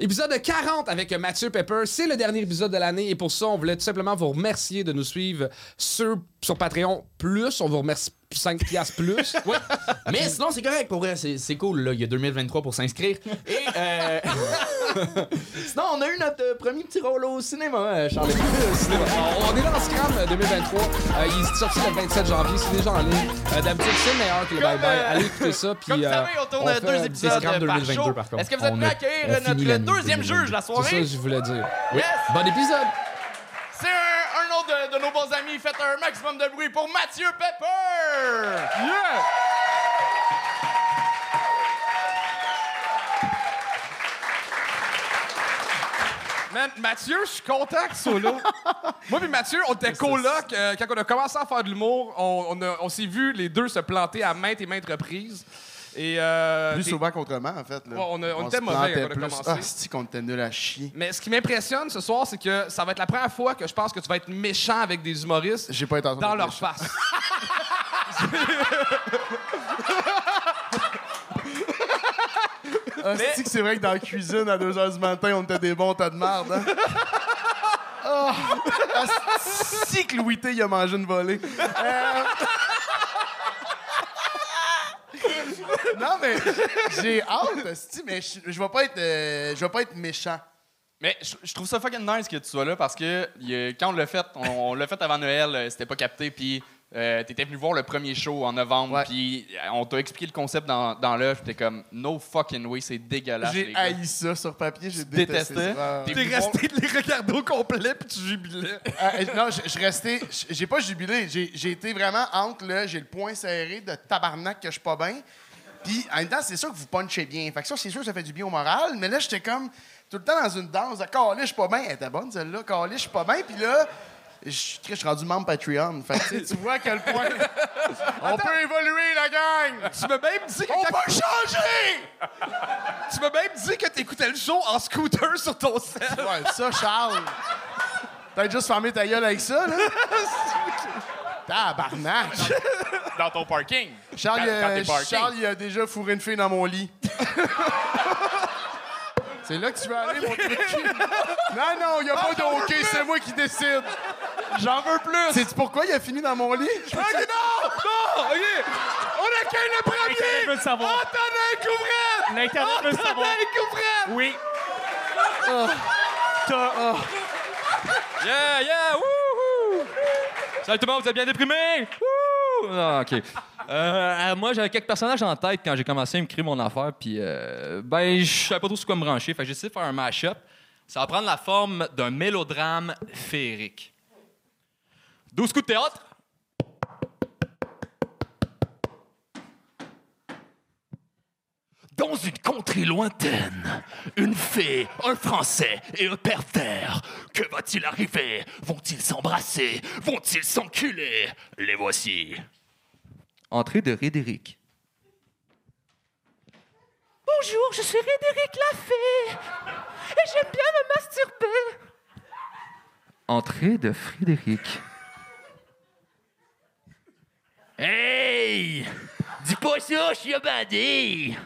Épisode 40 avec Mathieu Pepper. C'est le dernier épisode de l'année et pour ça, on voulait tout simplement vous remercier de nous suivre sur, sur Patreon Plus. On vous remercie 5 piastres plus. Mais sinon, c'est correct pour vrai. C'est, cool, là. Il y a 2023 pour s'inscrire. Et, euh... sinon, on a eu notre euh, premier petit rôle au cinéma, euh, Charles. Cinéma. On on est là en Scram euh, 2023. Euh, il est sorti le 27 janvier. C'est déjà en ligne. Euh, D'habitude, c'est meilleur que le Comme, Bye Bye. euh, Allez écouter ça. Puis, Comme vous savez, on tourne deux des épisodes Scram par 2022, show. par contre. Est-ce que vous êtes prêts à accueillir notre deuxième 2022. juge la C'est ça soirée? que je voulais dire. Oui. Yes. Bon épisode. C'est de, de nos bons amis. Faites un maximum de bruit pour Mathieu Pepper! Yeah! Man, Mathieu, je suis content qu'il soit là. Moi puis Mathieu, on était coloc. euh, quand on a commencé à faire de l'humour, on, on, on s'est vu les deux se planter à maintes et maintes reprises. Et, euh, Plus souvent qu'autrement, en fait. Là. Ouais, on a- on se était mauvais plantait quand on a plus. commencé. Ah, qu'on était nul à chier? Mais ce qui m'impressionne ce soir, c'est que ça va être la première fois que je pense que tu vas être méchant avec des humoristes J'ai pas intention dans leur méchant. face. Ah, que c'est vrai que dans la cuisine, à 2h du matin, on était des bons tas de marde, hein? Ah, ah, si que Louis T, il a mangé une volée? Euh, non, mais j'ai hâte, mais je je vais pas être, euh, je vais pas être méchant. Mais je, trouve ça fucking nice que tu sois là parce que quand on l'a fait, on, on l'a fait avant Noël, euh, c'était pas capté, puis euh, t'étais venu voir le premier show en novembre, puis euh, on t'a expliqué le concept dans, dans l'œuvre, puis t'es comme no fucking way, c'est dégueulasse. J'ai haï ça sur papier, j'ai Tu détesté détestais? T'es resté de les regarder au complet puis tu jubilais. Ah, euh, non, je, restais. J'ai pas jubilé. J'ai j'ai été vraiment entre là, j'ai le poing serré de tabarnak que je suis pas bien. Puis en même temps, c'est sûr que vous punchez bien. Fait que ça, c'est sûr que ça fait du bien au moral. Mais là, j'étais comme tout le temps dans une danse. de Calé, je suis pas bien. Elle était bonne celle-là. Calé, je suis pas bien. Puis là, je je suis rendu membre Patreon. Fait que tu vois à quel point. On peut évoluer, la gang! Tu m'as même dit que On peut changer! tu m'as même dit que t'écoutais le show en scooter sur ton sel. Ouais, ça, Charles. T'as juste fermé ta gueule avec ça, là? Tabarnak! Dans ton parking. Charles, Quand- quand parking. Charles, il a déjà fourré une fille dans mon lit. c'est là que tu veux aller, mon truc. Non, non, il n'y a pas de OK, c'est moi qui décide. J'en veux plus! Sais-tu pourquoi il a fini dans mon lit? Ok, non! Non! OK! On a qu'un le L'Internet premier! veut le savoir. Antonin Couvrette! L'Internet veut le savoir. Antonin Couvrette! Oui. T'as- Yeah, yeah, wouhou! Salut tout le monde, vous êtes bien déprimés? Wouh! OK. Euh, euh, moi, j'avais quelques personnages en tête quand j'ai commencé à me créer mon affaire, puis euh, ben, je savais pas trop sur quoi me brancher, fait j'ai décidé de faire un mash-up. Ça va prendre la forme d'un mélodrame féerique. 12 coups de théâtre. Dans une contrée lointaine, une fée, un Français et un pervers. Que va-t-il arriver? Vont-ils s'embrasser? Vont-ils s'enculer? Les voici. Entrée de Rédéric. Bonjour, je suis Rédéric Lafay et j'aime bien me masturber. Entrée de Frédéric. Hey Dis pas ça, je suis un bandit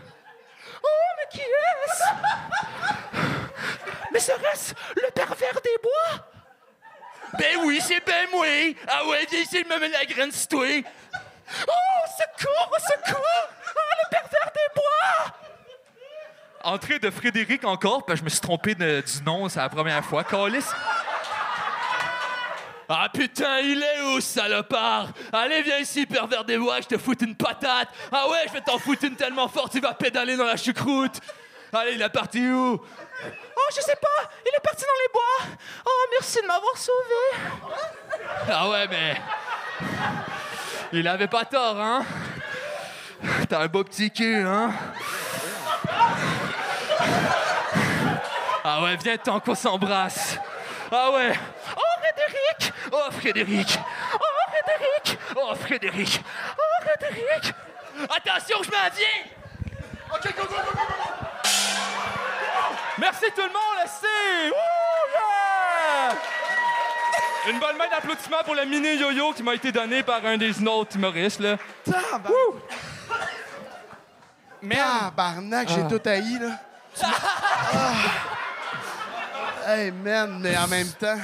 Oh, mais qui est-ce Mais serait-ce le pervers des bois? Ben oui, c'est ben moi Ah ouais, viens ici, me mettre la graine toi Oh, secours, au secours Ah, le pervers des bois Entrée de Frédéric encore, parce que je me suis trompé de- du nom, c'est la première fois. Calice. Ah putain, il est où, salopard? Allez, viens ici, pervers des bois, je te foute une patate. Ah ouais, je vais t'en foutre une tellement forte, il va pédaler dans la choucroute. Allez, il est parti où? Oh, je sais pas, il est parti dans les bois Oh, merci de m'avoir sauvé Ah ouais, mais... Il avait pas tort, hein? T'as un beau petit cul, hein? Ah ouais, viens tant qu'on s'embrasse. Ah ouais. Oh, Rédéric Oh, Frédéric! Oh, Rédéric Oh, Frédéric! Oh, Rédéric Attention, je m'en viens! Merci tout le monde, c'est. Wouh, yeah! Une bonne main d'applaudissement pour le mini yo-yo qui m'a été donné par un des autres humoristes, là. Tabarnak, j'ai tout haï, là. Hey, man, mais en même temps.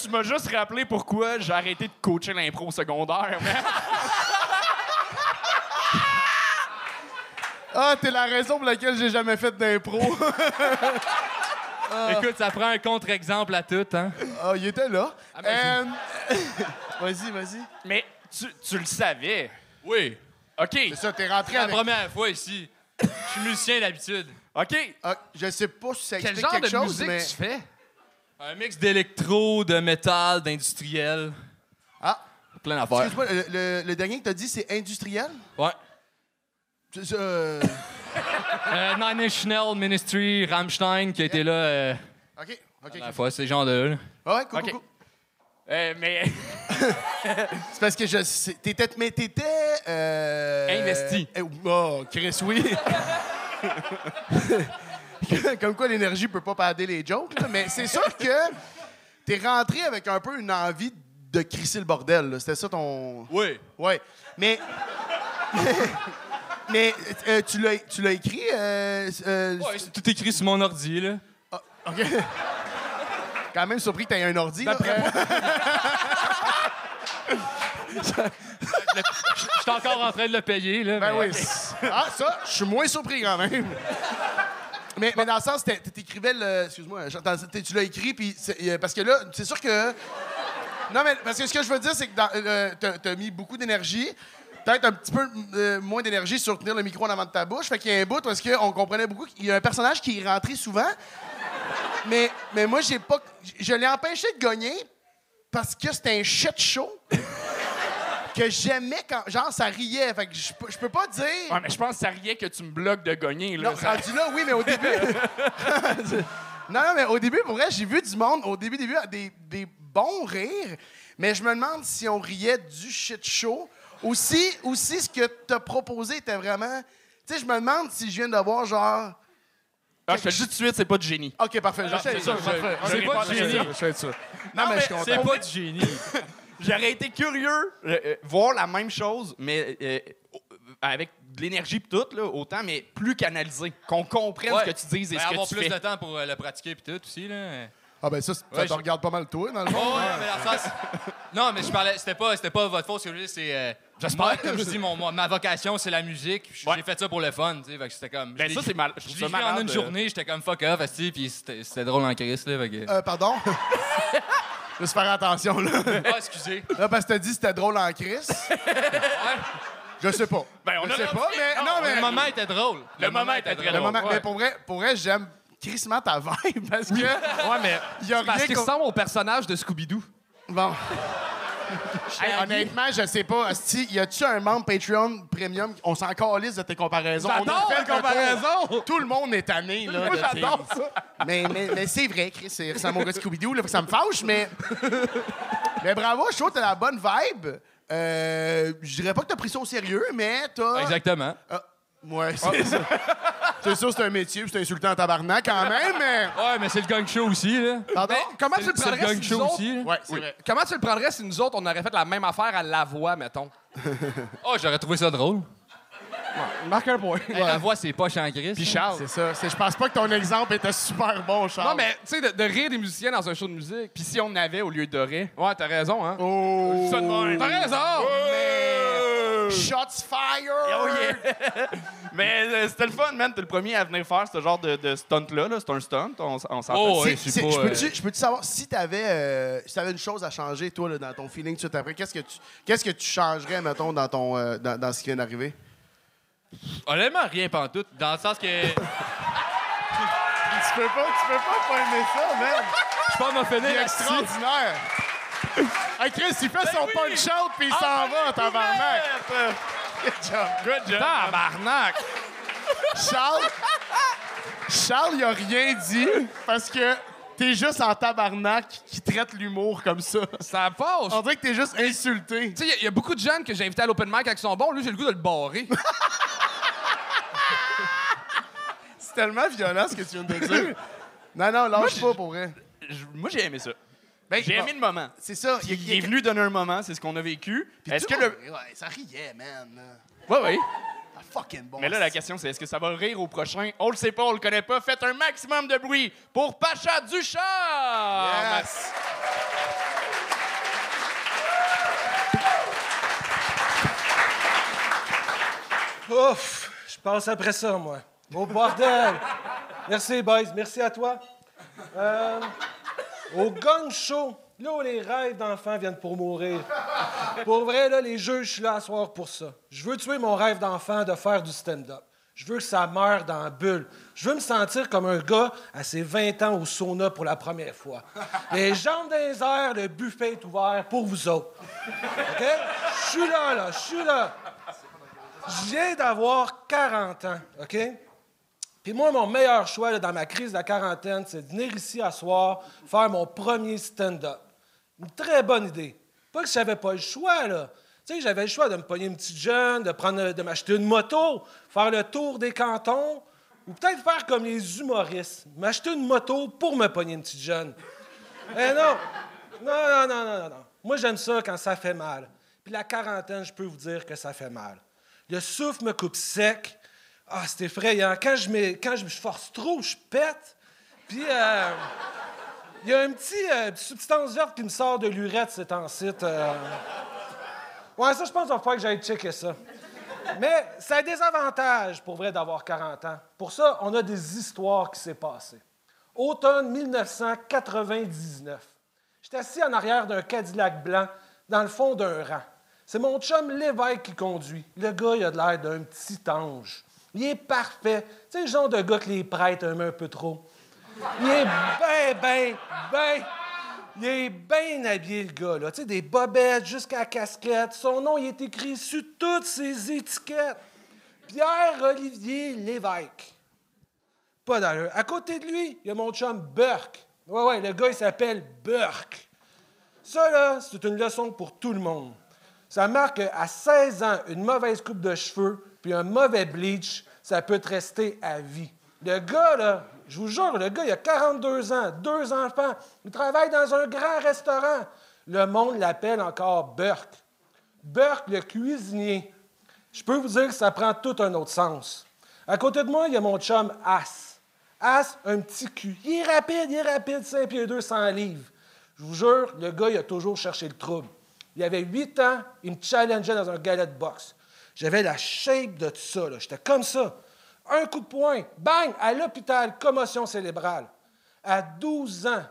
Tu m'as juste rappelé pourquoi j'ai arrêté de coacher l'impro secondaire, man. Ah, t'es la raison pour laquelle j'ai jamais fait d'impro. Écoute, ça prend un contre-exemple à tout, hein? Ah, il était là. ben, Euh, vas-y, vas-y. Mais tu, tu le savais. Oui. OK. C'est ça, t'es rentré La avec. première fois ici. Je suis musicien d'habitude. OK. Ah, je sais pas si ça Quel explique genre quelque de chose, musique mais. tu fais? Un mix d'électro, de métal, d'industriel. Ah, Plein d'affaires. excuse-moi, le, le- le dernier que t'as dit, c'est industriel? Ouais. C'est ça, euh, Euh, Nine Inch Nails, Ministry, Rammstein, qui a été là euh, OK, OK. la fois, ces gens de là. Ouais, cool, Ok. cool, cool. Euh, mais C'est parce que je sais- t'étais mais t'étais euh, Investi. euh, oh, Chris oui. Comme quoi l'énergie peut pas padder les jokes, là, mais c'est sûr que t'es rentré avec un peu une envie de crisser le bordel. là. C'était ça ton Oui. Ouais. Mais mais euh, tu l'as tu l'as écrit euh, euh, Ouais, c'est tout écrit sur mon ordi, là. ah, OK. Quand même surpris que t'aies un ordi. là. D'après moi- Je suis encore en train de le payer, là. Ben mais- oui. Ah, ça, je suis moins surpris quand même. Mais, mais dans le sens, t'é- t'écrivais le. Excuse-moi, t'é- tu l'as écrit, puis. c'est- euh, Parce que là, c'est sûr que. Non, mais parce que ce que je veux dire, c'est que dans- euh, t'as t'as mis beaucoup d'énergie. Peut-être un petit peu euh, moins d'énergie sur tenir le micro en avant de ta bouche. Fait qu'il y a un bout parce qu'on comprenait beaucoup qu'il y a un personnage qui est rentré souvent. Mais, mais moi, j'ai pas. Je l'ai empêché de gagner parce que c'était un shit show. que j'aimais quand. Genre, ça riait. Fait que je peux- je peux pas dire. Ouais, mais je pense que ça riait que tu me bloques de gagner. Là. Non, Ça- rendu là, oui, mais au début. non, non, mais au début, pour vrai, j'ai vu du monde, au début, début, des, des bons rires, mais je me demande si on riait du shit show. Aussi, aussi ce que t'as proposé était vraiment. Tu sais, je me demande si je viens de voir genre. Ah, je te le dis tout de suite, c'est pas du génie. Ok, parfait, je sais c'est ça, je- parfait. je je sais ça, je sais ça. Non, mais je suis content. C'est pas du génie. J'aurais été curieux euh, euh, voir la même chose, mais euh, euh, avec de l'énergie pis tout, là, autant, mais plus canalisé. Qu'on comprenne Ouais. ce que tu dis et Ben, ce que avoir tu plus fais. de temps pour euh, le pratiquer puis tout aussi, là. Ah, ben ça, ça Ouais, te je- regarde pas mal toi, dans le fond. Oh, ouais, mais dans le sens- Non, mais je parlais, c'était pas, c'était pas votre faute, ce que je veux dire, c'est. euh, moi, comme je dis, mon, mon- ma vocation, c'est la musique. J'ai Ouais. fait ça pour le fun, tu sais. Fait que c'était comme. Ben, je ça, l'ai- c'est mal. Je trouve l'ai ça écrit en malade. une euh, journée, j'étais comme fuck off, asti, puis c'était c'était drôle en crise, là. Fait que... Euh, pardon? Juste faire attention, là. Ah, excusez. Là, parce que t'as dit que c'était drôle en crise. Je sais pas. Ben, on je a sais pas, mais non, mais. Le moment était drôle. Le moment était très Le drôle. moment- ouais. Mais pour vrai, pour vrai j'aime crissement ta vibe parce que. Ouais, mais. Il y a Parce rien qu'il qu'on- ressemble au personnage de Scooby-Doo. Bon. Hey, honnêtement, je sais pas. Asti, y a-tu un membre Patreon Premium? On s'en calisse de tes comparaisons. J'adore fait la le tour. comparaison! Tout le monde est tanné, là. Moi, j'adore tes- Mais, mais, mais c'est vrai, Chris. C'est mon gars Scooby-Doo, là, que ça me fâche, mais. mais bravo, je trouve que t'as la bonne vibe. Euh, je dirais pas que t'as pris ça au sérieux, mais t'as. Exactement. Ah, ouais, c'est ça. C'est sûr, c'est un métier, puis c'est insultant en tabarnak quand même, mais. Ouais, mais c'est le gang show aussi, là. Pardon? Mais comment tu le C'est le prendrais gang si show nous autres... aussi, là? Ouais, c'est vrai. Comment tu le prendrais si nous autres, on aurait fait la même affaire à la voix, mettons? Oh, j'aurais trouvé ça drôle. Marque un point. Hey, La voix, c'est pas en crise. Puis Charles. C'est ça. C'est- Je pense pas que ton exemple était super bon, Charles. Non, mais, tu sais, de, de rire des musiciens dans un show de musique. Puis si on en avait au lieu d'aurait. Ouais, t'as raison, hein? Oh! Ça de même. T'as raison! Mais... Shots fired! Oh yeah! Mais euh, c'était le fun, man. T'es le premier à venir faire ce genre de, de stunt-là. là. C'est un stunt, on, s- on s'entend. Oh, ouais, C'est- c'est- pas, Je peux-tu euh, je peux-tu savoir si t'avais euh, si t'avais une chose à changer, toi, là, dans ton feeling tout de suite après, qu'est-ce que tu qu'est-ce que tu changerais, mettons, dans ton euh, dans, dans ce qui vient d'arriver? Honnêtement, rien pantoute. Dans le sens que. Je Tu peux pas, tu peux pas pas aimer ça, man! suis pas m'en C'est finir. extraordinaire! hey, Chris, il fait son punch-out puis il s'en va, tabarnak! Good job. Good job. Tabarnak! Charles, Charles, il a rien dit parce que t'es juste en tabarnak qui traite l'humour comme ça. Ça passe! On dirait que t'es juste insulté. Tu sais, il y, a beaucoup de jeunes que j'ai invités à l'open mic avec son bon. Lui, j'ai le goût de le barrer. C'est tellement violent ce que tu viens de dire. Non, non, lâche pas pour vrai. Moi, j'ai aimé ça. Ben, J'ai aimé le moment. C'est ça. Il, il est venu donner un moment, c'est ce qu'on a vécu. Puis Est-ce que le Ouais, ça riait, man. Ouais, ouais. Ah, fucking bon. Mais là, la question, c'est est-ce que ça va rire au prochain? On le sait pas, on le connaît pas. Faites un maximum de bruit pour Pacha Ducharme! Yes. Ouf, je passe après ça, moi. Au bordel. Merci, boys. Merci à toi. Euh, au gang show, là où les rêves d'enfants viennent pour mourir. Pour vrai, là, les jeux, je suis là à soir pour ça. Je veux tuer mon rêve d'enfant de faire du stand-up. Je veux que ça meure dans la bulle. Je veux me sentir comme un gars à ses 20 ans au sauna pour la première fois. Les jambes dans le buffet est ouvert pour vous autres. OK? Je suis là, là, je suis là. Je viens d'avoir 40 ans, OK? Puis moi, mon meilleur choix dans ma crise de la quarantaine, c'est de venir ici à soir, faire mon premier stand-up. Une très bonne idée. Pas que j'avais pas le choix, là. Tu sais, j'avais le choix de me pogner une petite jeune, de, prendre, de m'acheter une moto, faire le tour des cantons, ou peut-être faire comme les humoristes, m'acheter une moto pour me pogner une petite jeune. Eh! Non, non, non, non, non, non. Moi, j'aime ça quand ça fait mal. Puis la quarantaine, je peux vous dire que ça fait mal. Le souffle me coupe sec. Ah, c'est effrayant. Quand je, me, quand je force trop, je pète. Puis, euh, il y a euh, petite substance verte qui me sort de l'urette, c'est en site. euh. Ouais, ça, je pense qu'il va falloir que j'aille checker ça. Mais ça a des avantages, pour vrai, d'avoir 40 ans. Pour ça, on a des histoires qui s'est passées. Automne 1999. J'étais assis en arrière d'un Cadillac blanc, dans le fond d'un rang. C'est mon chum Lévesque qui conduit. Le gars, il a de l'air d'un petit ange. Il est parfait. Sais, le genre de gars que les prêtres aiment un peu trop. Il est bien, bien, bien. Il est bien habillé, le gars, là. Tu sais, des bobettes jusqu'à casquette. Son nom, il est écrit sur toutes ses étiquettes. Pierre-Olivier Lévesque. Pas d'allure. À côté de lui, il y a mon chum Burke. Ouais, ouais, le gars, il s'appelle Burke. Ça, là, c'est une leçon pour tout le monde. Ça marque qu'à 16 ans, une mauvaise coupe de cheveux puis un mauvais bleach, ça peut te rester à vie. Le gars, là, je vous jure, le gars, il a 42 ans, deux enfants, il travaille dans un grand restaurant. Le monde l'appelle encore Burke. Burke, le cuisinier. Je peux vous dire que ça prend tout un autre sens. À côté de moi, il y a mon chum As. As, un petit cul. Il est rapide, il est rapide, 5 pieds 2, 100 livres. Je vous jure, le gars, il a toujours cherché le trouble. Il avait 8 ans, il me challengeait dans un galet de boxe. J'avais la shape de tout ça. J'étais comme ça. Un coup de poing, bang, à l'hôpital, commotion cérébrale. À 12 ans,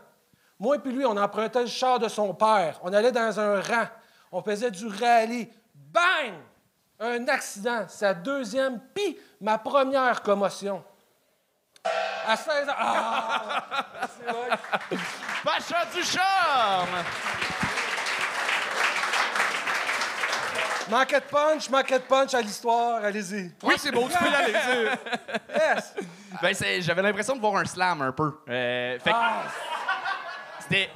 moi et lui, on empruntait le char de son père. On allait dans un rang. On faisait du rallye. Bang! Un accident. Sa deuxième, puis ma première commotion. À 16 ans. Ah! C'est vrai. Pacha Manquait de punch, manquait de punch à l'histoire. Allez-y. Oui, c'est bon, tu peux y aller. Yes! Ben, c'est- j'avais l'impression de voir un slam un peu. Euh, fait que Ah, c'était.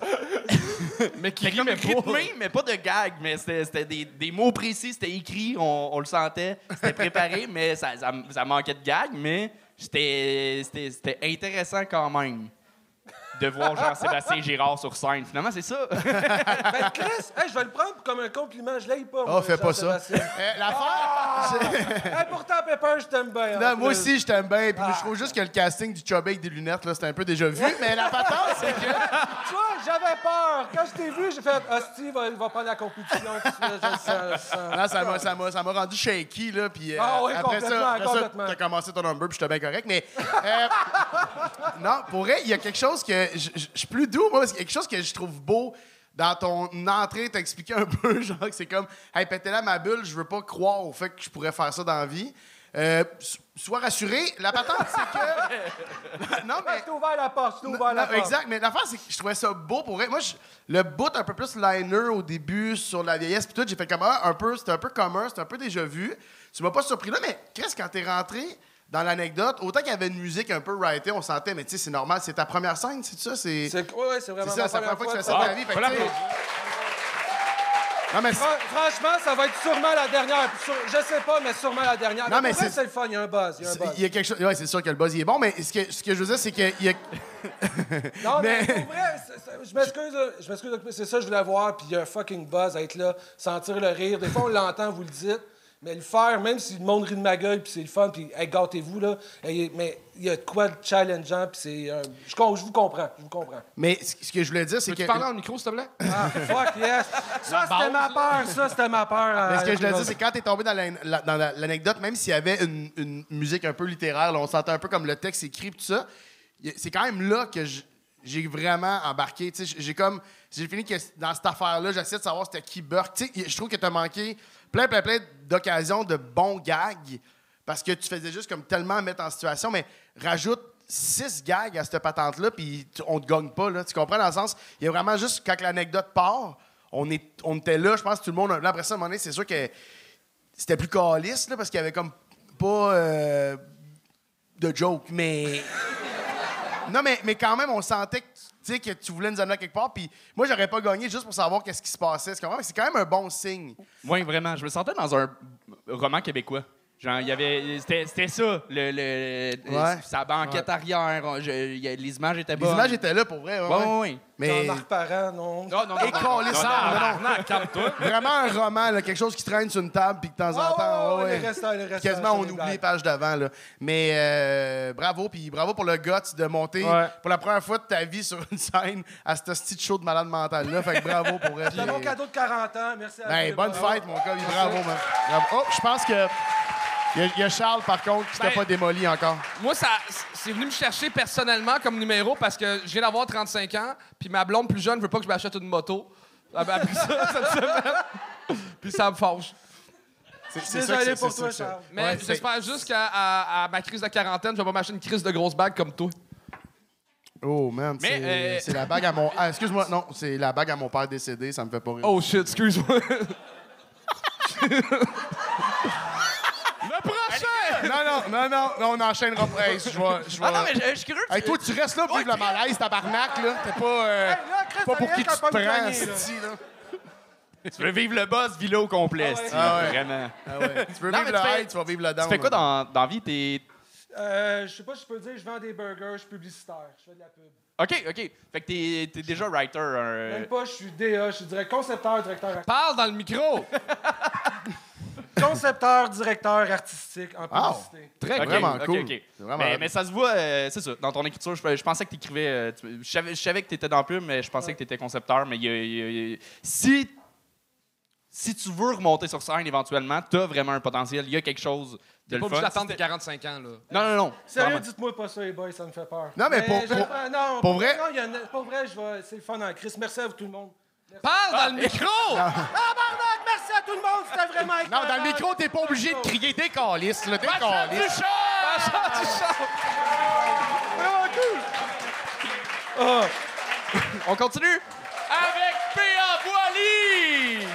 Mais qui comme rimait pas. rythmé, mais pas de gag, mais c'était c'était des, des mots précis, c'était écrit, on, on le sentait, c'était préparé, mais ça, ça, ça manquait de gag, mais c'était c'était- c'était intéressant quand même de voir Jean-Sébastien Girard sur scène. Finalement, c'est ça. ben, Chris, hey, je vais le prendre comme un compliment. Je l'aille pas. Oh, moi, fais pas ça. Euh, L'affaire. Hey, pourtant, Pepper, je t'aime bien. Non, en moi plus. aussi, je t'aime bien. Puis je trouve juste que le casting du Chubby avec des lunettes, là, c'était un peu déjà vu. Mais la patente, c'est que. Tu vois, j'avais peur. Quand je t'ai vu, j'ai fait Hostie, il va, il va prendre la compétition. tout de suite, je le sens, je le sens. Là, ça m'a, ça m'a, ça m'a rendu shaky, là. Puis euh, Ah oui, après complètement, ça, après ça, complètement. t'as commencé ton number, puis j'étais bien correct. Mais. euh, non, pour vrai, il y a quelque chose que. Je je- je suis plus doux, moi, parce qu'il y a quelque chose que je trouve beau. Dans ton entrée, t'expliquais un peu, genre, que c'est comme, hey, pétez là ma bulle, je veux pas croire au fait que je pourrais faire ça dans la vie. Euh, so- sois rassuré, la patente, c'est que. non, mais. T'ai ouvert la porte, t'ai ouvert la porte. exact, mais l'affaire, c'est que je trouvais ça beau pour vrai. Moi, je- le bout un peu plus liner au début sur la vieillesse, puis tout, j'ai fait comme ah, un peu, c'était un peu commun, c'était un peu déjà vu. Tu m'as pas surpris là, mais Chris, quand t'es rentré dans l'anecdote, autant qu'il y avait une musique un peu writée, on sentait, mais tu sais, c'est normal, c'est ta première scène, c'est ça? C'est C'est ouais, ouais, c'est vraiment c'est ça, c'est la première fois que tu fais ça fois. de ta vie. fait que, Non, mais Franchement, ça va être sûrement la dernière. Sur- Je sais pas, mais sûrement la dernière. Non, mais vrai, c'est- le fun. Il y a un buzz. Il y a un c'est- buzz. il y a quelque chose. Ouais, c'est sûr que le buzz il est bon, mais ce que, ce que je veux dire, c'est qu'il y a. Non, mais, Mais- pour vrai, c'est- c'est- je m'excuse, je m'excuse, c'est ça que je voulais voir, puis il y a un fucking buzz à être là, sentir le rire. Des fois, on l'entend, vous le dites, Mais le faire, même si le monde rit de ma gueule, puis c'est le fun, puis hey, gâtez-vous, là. hey, mais il y a de quoi de challengeant, puis c'est. euh, je, je vous comprends, je vous comprends. Mais ce que je voulais dire, c'est que. Peux-tu parler en micro, s'il te plaît? Ah, fuck yes! Ça, c'était ma peur, ça, c'était ma peur. Mais euh, ce que je voulais dire, c'est que quand t'es tombé dans la- la- dans la- l'anecdote, même s'il y avait une, une musique un peu littéraire, là, on sentait un peu comme le texte écrit, tout ça, c'est quand même là que j- j'ai vraiment embarqué. Tu J'ai comme. J'ai fini que dans cette affaire-là, j'essaie de savoir c'était qui Burke. Tu je trouve que t'as manqué plein, plein, plein d'occasions de bons gags parce que tu faisais juste comme tellement mettre en situation, mais rajoute six gags à cette patente-là, puis tu- on te gagne pas. Là, tu comprends dans le sens, il y a vraiment juste quand l'anecdote part, on, est, on était là, je pense que tout le monde. Là, après ça, à un moment donné, c'est sûr que c'était plus calice, là, parce qu'il y avait comme pas euh, de joke, mais. Non, mais, mais quand même, on sentait que, tu que tu voulais nous amener à quelque part, puis moi, j'aurais pas gagné juste pour savoir qu'est-ce qui se passait. C'est quand même un bon signe. Oui, vraiment. Je me sentais dans un roman québécois. Genre, il y avait. C'était c'était ça, le, le, Ouais. sa banquette arrière. je- y a- les images étaient Les bonnes. images étaient là pour vrai. ouais. ouais, ouais. Mais. Jean-Marc Parent, non. Non, non, non. Et non, non. calme-toi. Vraiment un roman, là, quelque chose qui traîne sur une table, puis de temps en temps. ouais, ouais, Quasiment, on c'est oublie les pages d'avant. Là. Mais euh, bravo, puis bravo pour le guts de monter Ouais. pour la première fois de ta vie sur une scène à ce petit show de malade mental là. Fait que bravo pour vrai. C'était mon puis- cadeau de 40 ans, merci à Ben, bonne fête, mon gars. Bravo, man. Bravo. Oh, je pense que. Il y, a- il y a Charles, par contre, qui t'a Ben- pas démoli encore. Moi, ça, c'est venu me chercher personnellement comme numéro parce que je viens d'avoir 35 ans, puis ma blonde plus jeune veut pas que je m'achète une moto. Elle m'a appris ça cette semaine. puis ça me fâche. C'est Désolé ça que c'est- pour toi, ça. Charles. Mais Ouais, j'espère juste qu'à à- à ma crise de quarantaine, je vais pas m'acheter une crise de grosse bague comme toi. Oh, man. C'est euh, c'est la bague à mon. Ah, excuse-moi, non, c'est la bague à mon père décédé, ça me fait pas rire. Oh shit, excuse-moi. Non, non, non, non, non, on enchaînera. Hey, je vais. je Ah non, mais je je suis curieux. Hey, toi, tu restes là pour vivre le malaise, tabarnak, là. T'es pas. euh, Là, Chris, pas pour qui tu te prends, là. Tu veux vivre le boss villa au complet, Ah ouais. esti, Ah ouais. Vraiment. Ah ouais. Tu veux Non, vivre mais tu le fais- high, tu vas vivre le down. Tu fais quoi là. dans, dans la vie? T'es. Euh, je sais pas si je peux dire, je vends des burgers, je suis publicitaire, je fais de la pub. OK, OK. Fait que t'es t'es déjà writer. un- Même pas, je suis DA, je suis direct concepteur, directeur. Parle dans le micro. Concepteur, directeur artistique en Wow. publicité. Très Ok, Vraiment ok, cool. ok. C'est vraiment Mais, ça se voit, euh, c'est ça, dans ton écriture. Je, je pensais que tu écrivais. je, savais, je savais que tu étais dans le pub, mais je pensais que tu étais concepteur. Mais il y a- il y a- il y a- si, si tu veux remonter sur scène éventuellement, tu as vraiment un potentiel. Il y a quelque chose de T'es le pas obligé fun. d'attendre tes 45 ans, là. Non, non, non. Sérieux, Vraiment. dites-moi pas ça, les boys, ça me fait peur. Non, mais pour- je- pour- non, pour vrai- Non, il y en a- pour vrai, je vais, c'est le fun en Chris. Merci à vous tout le monde. Parle dans le micro! Tabarnak, merci à tout le monde, c'était vraiment Non, dans le micro, t'es pas obligé de crier des calices, là. Des calices. On continue? Avec P.A. Boily!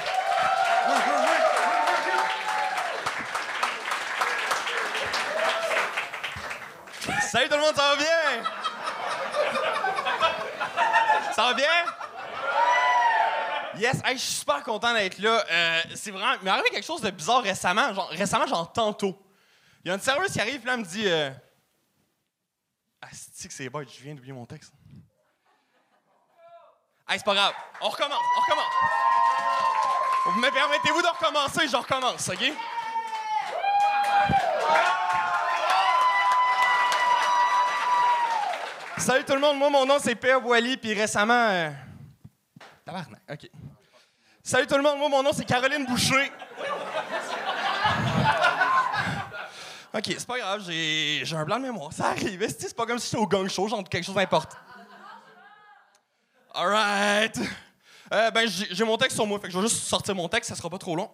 Salut tout le monde, ça va bien? Ça va bien? Yes, hey, je suis super content d'être là. Euh, c'est vraiment. Il m'est arrivé quelque chose de bizarre récemment. Genre, récemment, genre tantôt. Il y a une serveuse qui arrive, là, me dit. Euh... C'est que c'est bête, je viens d'oublier mon texte. Hey, c'est pas grave. On recommence, on recommence. Vous me permettez-vous de recommencer? Je recommence, OK? Salut tout le monde, moi mon nom c'est P.A. Boily, puis récemment. euh, ok. Salut tout le monde, moi mon nom c'est Caroline Boucher. ok, c'est pas grave, j'ai un blanc de mémoire. Ça arrive, c'est pas comme si j'étais au gang show, genre quelque chose d'important? Alright. Euh, ben, j'ai mon texte sur moi, fait que je vais juste sortir mon texte, ça sera pas trop long.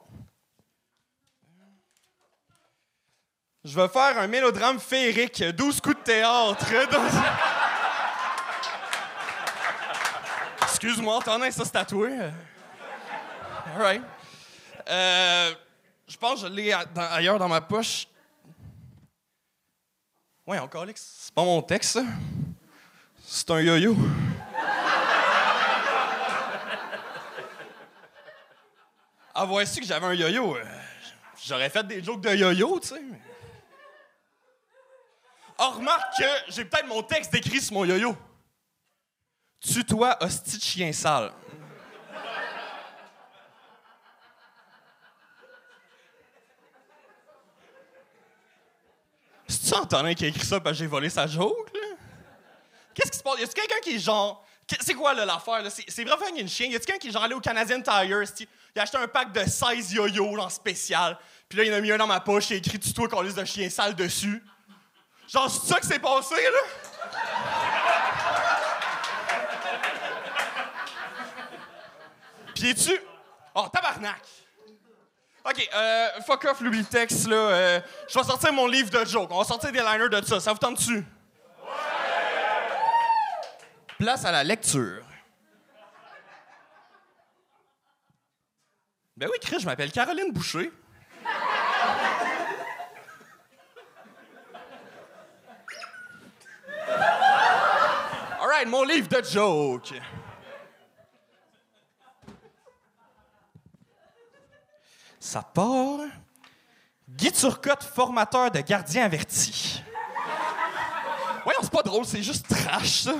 Je vais faire un mélodrame féerique, 12 coups de théâtre. Excuse-moi, Antonin, ça c'est tatoué. Alright. Euh, je pense que je l'ai ailleurs dans ma poche. Ouais, encore, Alex. C'est pas mon texte, ça. C'est un yo-yo. Ah, voici que j'avais un yo-yo. euh, J'aurais fait des jokes de yo-yo, tu sais. Oh, remarque que j'ai peut-être mon texte décrit sur mon yo-yo. Tue-toi, hostie de chien sale. C'est-tu Antonin qui a écrit ça parce que j'ai volé sa joke, là? Qu'est-ce qui se passe? Y a-tu quelqu'un qui est genre. C'est quoi, là, l'affaire, là? C'est vraiment une chienne. Y a-tu quelqu'un qui est genre allé au Canadian Tire? Il a acheté un pack de 16 yo-yo, genre spécial. Puis là, il en a mis un dans ma poche, a écrit Tuto qu'on liste de chien sale dessus. Genre, c'est ça que c'est passé, là? Puis es-tu. Oh, tabarnak! OK, euh, fuck off, Louis le texte, là. Euh, je vais sortir mon livre de jokes. On va sortir des liners de ça. Ça vous tente-tu? Place à la lecture. Ben oui, Chris, je m'appelle Caroline Boucher. All right, mon livre de jokes. Ça part. Guy Turcotte, formateur de gardien averti. Voyons, c'est pas drôle, c'est juste trash, ça.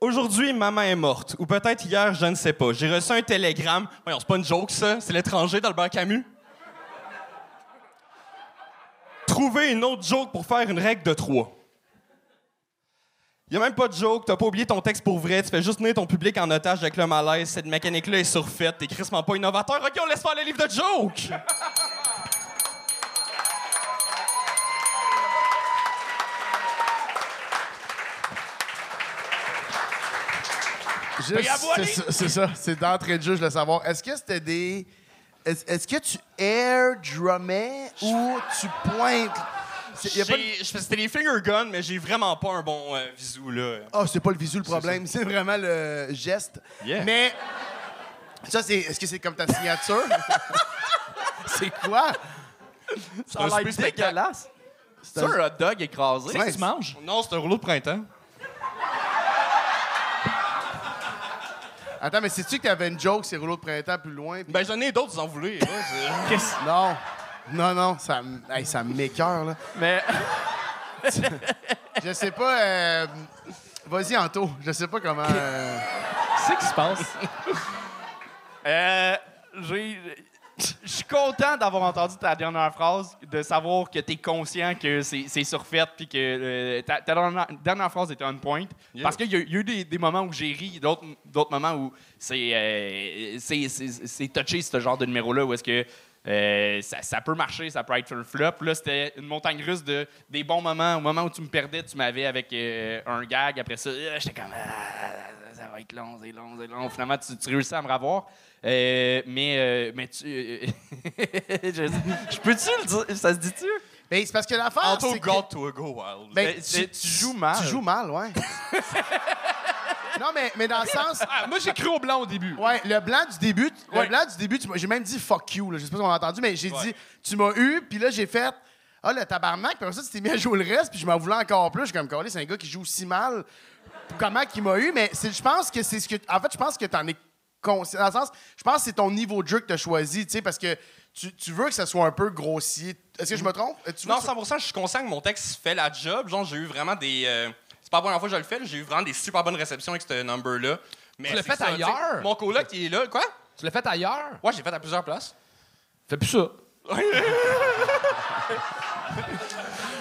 Aujourd'hui, maman est morte. Ou peut-être hier, je ne sais pas. J'ai reçu un télégramme. Voyons, c'est pas une joke, ça. C'est l'étranger d'Albert Camus. Trouver une autre joke pour faire une règle de trois. Y a même pas de joke, t'as pas oublié ton texte pour vrai, tu fais juste tenir ton public en otage avec le malaise, cette mécanique-là est surfaite, t'es crissement pas innovateur. Ok, on laisse faire le livre de joke! C'est ça- c'est d'entrée de jeu, je voulais savoir. Est-ce que c'était des. Est-ce est-ce que tu air drummais ou tu pointes? C'est- C'était des finger guns, mais j'ai vraiment pas un bon euh, visu, là. Ah, c'est pas le visu le problème, c'est vraiment le geste. Yeah. Mais ça, c'est. Est-ce que c'est comme ta signature? c'est quoi? Ça a l'air dégueulasse. C'est un hot dog écrasé. Ouais, que tu manges? Non, c'est un rouleau de printemps. Attends, mais sais-tu que t'avais une joke, ces rouleaux de printemps plus loin? Ben, j'en ai d'autres, vous en c'est- Non. Non, non, ça, hey, ça m'écœure, là. Mais Je sais pas. euh, Vas-y, Anto. Je sais pas comment. euh, C'est qui se passe? euh, j'ai. Je suis content d'avoir entendu ta dernière phrase, de savoir que tu es conscient que c'est surfait puis que euh, ta, ta dernière, dernière phrase était on point. Parce qu'il y, y a eu des, des moments où j'ai ri, d'autres moments où c'est euh, touché, ce genre de numéro-là, où est-ce que euh, ça, ça peut marcher, ça peut être un flop. Là, c'était une montagne russe de des bons moments. Au moment où tu me perdais, tu m'avais avec euh, un gag. Après ça, euh, j'étais comme Ah, ça va être long, c'est long, c'est long. Finalement, tu, tu réussis à me revoir. Euh, mais, euh, mais tu. euh, je, je peux-tu le dire? Ça se dit-tu? Mais c'est parce que l'affaire. Anto c'est que- to a go wild. Ben, tu- tu joues mal. Tu joues mal, ouais. non, mais, mais dans le sens. Ah, moi, j'ai cru au blanc au début. Ouais, le blanc du début, le Ouais. blanc du début, tu m'as- j'ai même dit fuck you, là, je sais pas si on a entendu, mais j'ai dit tu m'as eu, puis là j'ai fait ah le tabarnak, puis après ça tu t'es mis à jouer le reste, puis je m'en voulais encore plus, je suis comme Calais, c'est un gars qui joue si mal. Comment qu'il m'a eu, mais c'est- je pense que c'est ce que en fait, je pense que t'en es conscient dans le sens, je pense que c'est ton niveau de jeu que t'as choisi, tu sais parce que tu, tu veux que ça soit un peu grossier. Est-ce que je me trompe? Euh, tu veux Non, que ça- 100 je suis conscient que mon texte fait la job. Genre, j'ai eu vraiment des. euh, c'est pas la première fois que je le fais, j'ai eu vraiment des super bonnes réceptions avec ce number-là. Mais Tu l'as fait ça, ailleurs? Mon coloc, il est là. Quoi? Tu l'as fait ailleurs? Ouais, j'ai fait à plusieurs places. Fais plus ça.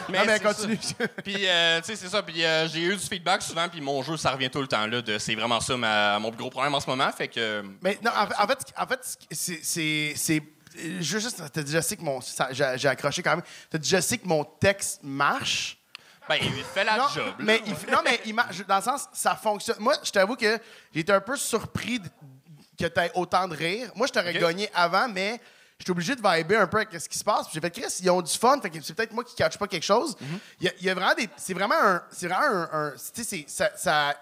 Mais, Non, mais c'est continue. ça. Puis, euh, tu sais, c'est ça. Puis, euh, j'ai eu du feedback souvent. Puis, mon jeu, ça revient tout le temps. là. de- C'est vraiment ça ma- mon plus gros problème en ce moment. Fait que. Mais non, en fait, en fait, en fait, c'est. c'est- c'est- Je juste je sais que mon. ça- J'ai j'ai accroché quand même. Je sais que mon texte marche. Ben, il fait la non, job. mais il, non, mais il. Dans le sens, ça fonctionne. Moi, je t'avoue que été un peu surpris que tu aies autant de rire. Moi, je t'aurais gagné avant, mais j'étais obligé de vibrer un peu avec ce qui se passe. J'ai fait, Chris, ils ont du fun. Fait que c'est peut-être moi qui catch pas quelque chose. Mhm. Il y, a- il y a vraiment des. C'est vraiment un. C'est vraiment un. c'est- ça, ça,